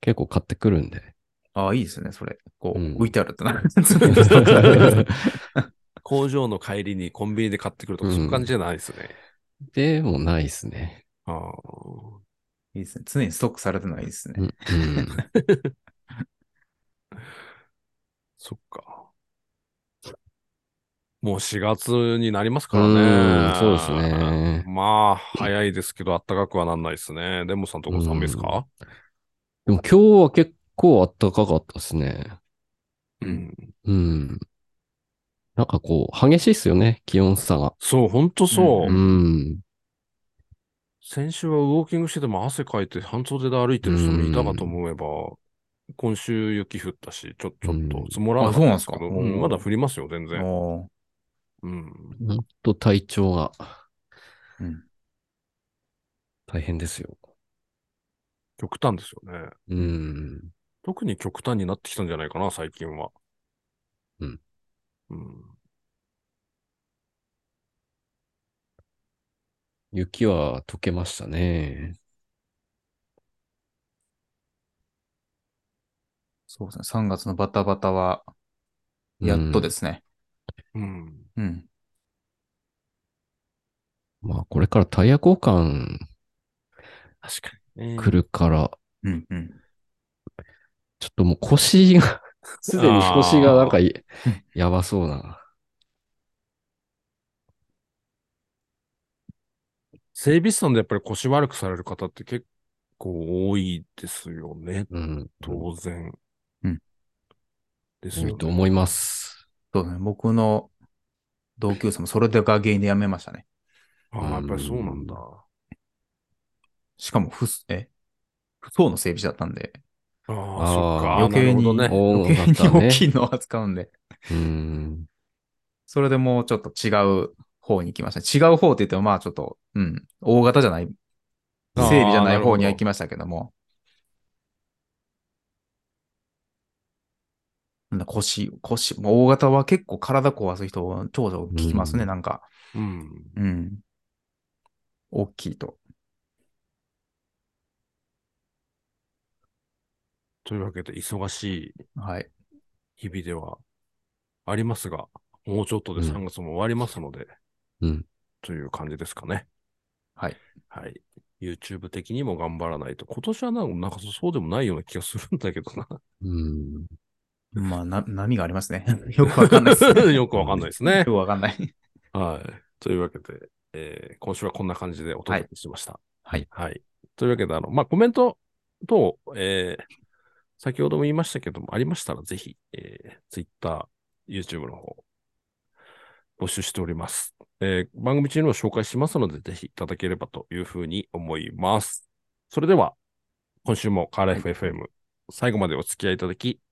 [SPEAKER 2] 結構買ってくるんで。
[SPEAKER 3] あ、ああ、いいですね、それ。こう、
[SPEAKER 2] うん
[SPEAKER 3] 置いてあるってなる。
[SPEAKER 1] 工場の帰りにコンビニで買ってくるとか、
[SPEAKER 2] うん
[SPEAKER 1] そういう感じじゃないですね。
[SPEAKER 2] でもないですね。
[SPEAKER 1] ああ。
[SPEAKER 3] いいですね。常にストックされてるのはいいですね。
[SPEAKER 2] うん。うん
[SPEAKER 1] そっか。もう4月になりますから
[SPEAKER 2] う
[SPEAKER 1] ね。
[SPEAKER 2] んそうですね
[SPEAKER 1] まあ、早いですけど、暖かくはなんないですね。デモさんとこ寒いですか？
[SPEAKER 2] でも今日は結構暖かかったですね。
[SPEAKER 1] うん。
[SPEAKER 2] うん。なんかこう、激しいっすよね、気温差が。
[SPEAKER 1] そう、ほんとそう。
[SPEAKER 2] うん。
[SPEAKER 1] 先週はウォーキングしてても汗かいて半袖で歩いてる人もいたかと思えば、今週雪降ったし、ちょ、ちょっと積もらなかったですけど、
[SPEAKER 3] あそうなんですか？
[SPEAKER 1] うんまだ降りますよ、全然。うん。
[SPEAKER 2] ほんと体調が
[SPEAKER 3] うん。
[SPEAKER 2] 大変ですよ。
[SPEAKER 1] 極端ですよね。
[SPEAKER 2] うん。
[SPEAKER 1] 特に極端になってきたんじゃないかな、最近は。
[SPEAKER 2] うん。
[SPEAKER 1] うん。
[SPEAKER 2] 雪は溶けましたね。
[SPEAKER 3] そうですね。3月のバタバタは、やっとですね。
[SPEAKER 1] うん。
[SPEAKER 3] うん。
[SPEAKER 2] まあ、これからタイヤ交換
[SPEAKER 1] 確かに、ね。
[SPEAKER 2] 来るから、
[SPEAKER 3] うん。うん。
[SPEAKER 2] ちょっともう腰が、すでに腰がなんかい やばそうな。
[SPEAKER 1] 整備士さんでやっぱり腰悪くされる方って結構多いですよね。
[SPEAKER 2] うん。
[SPEAKER 1] 当然。
[SPEAKER 3] うん。
[SPEAKER 1] ですよね。
[SPEAKER 2] 多いと思います。
[SPEAKER 3] そうね。僕の同級生もそれが原因で辞めましたね。
[SPEAKER 1] ああ、やっぱりそうなんだ。
[SPEAKER 3] しかも不、え？不相の整備士だったんで、
[SPEAKER 1] ああ、そっか。
[SPEAKER 3] 余計に
[SPEAKER 1] ね。
[SPEAKER 2] お
[SPEAKER 3] 余計に大きいのを扱うんで、
[SPEAKER 2] うん。
[SPEAKER 3] それでもうちょっと違う方に行きました。違う方って言ってもまあちょっと、うん、大型じゃない、整備じゃない方には行きましたけども、なんだ腰、腰、もう大型は結構体壊す人、長々聞きますね、
[SPEAKER 2] うん
[SPEAKER 3] なんか。
[SPEAKER 1] うん。
[SPEAKER 3] うん。大きいと。
[SPEAKER 1] というわけで、忙し
[SPEAKER 3] はい。
[SPEAKER 1] い日々ではありますが、もうちょっとで
[SPEAKER 2] うん
[SPEAKER 1] 3月も終わりますので、
[SPEAKER 2] うん。
[SPEAKER 1] という感じですかね。
[SPEAKER 3] はい。
[SPEAKER 1] はい。YouTube 的にも頑張らないと。今年はなんかなんかそうでもないような気がするんだけどな。
[SPEAKER 2] うん。
[SPEAKER 3] まあ、な、波がありますね。よくわかんないです。
[SPEAKER 1] よくわかんないですね
[SPEAKER 3] よ。くわかんない。
[SPEAKER 1] はい。というわけで、えー今週はこんな感じでお届けしました。
[SPEAKER 3] はい。
[SPEAKER 1] はい。というわけで、あの、まあ、コメント等、えー先ほども言いましたけども、ありましたらぜひ、えー、Twitter、YouTube の方、募集しております。えー番組中にも紹介しますので、ぜひいただければというふうに思います。それでは、今週もカーライフ FM、最後までお付き合いいただき、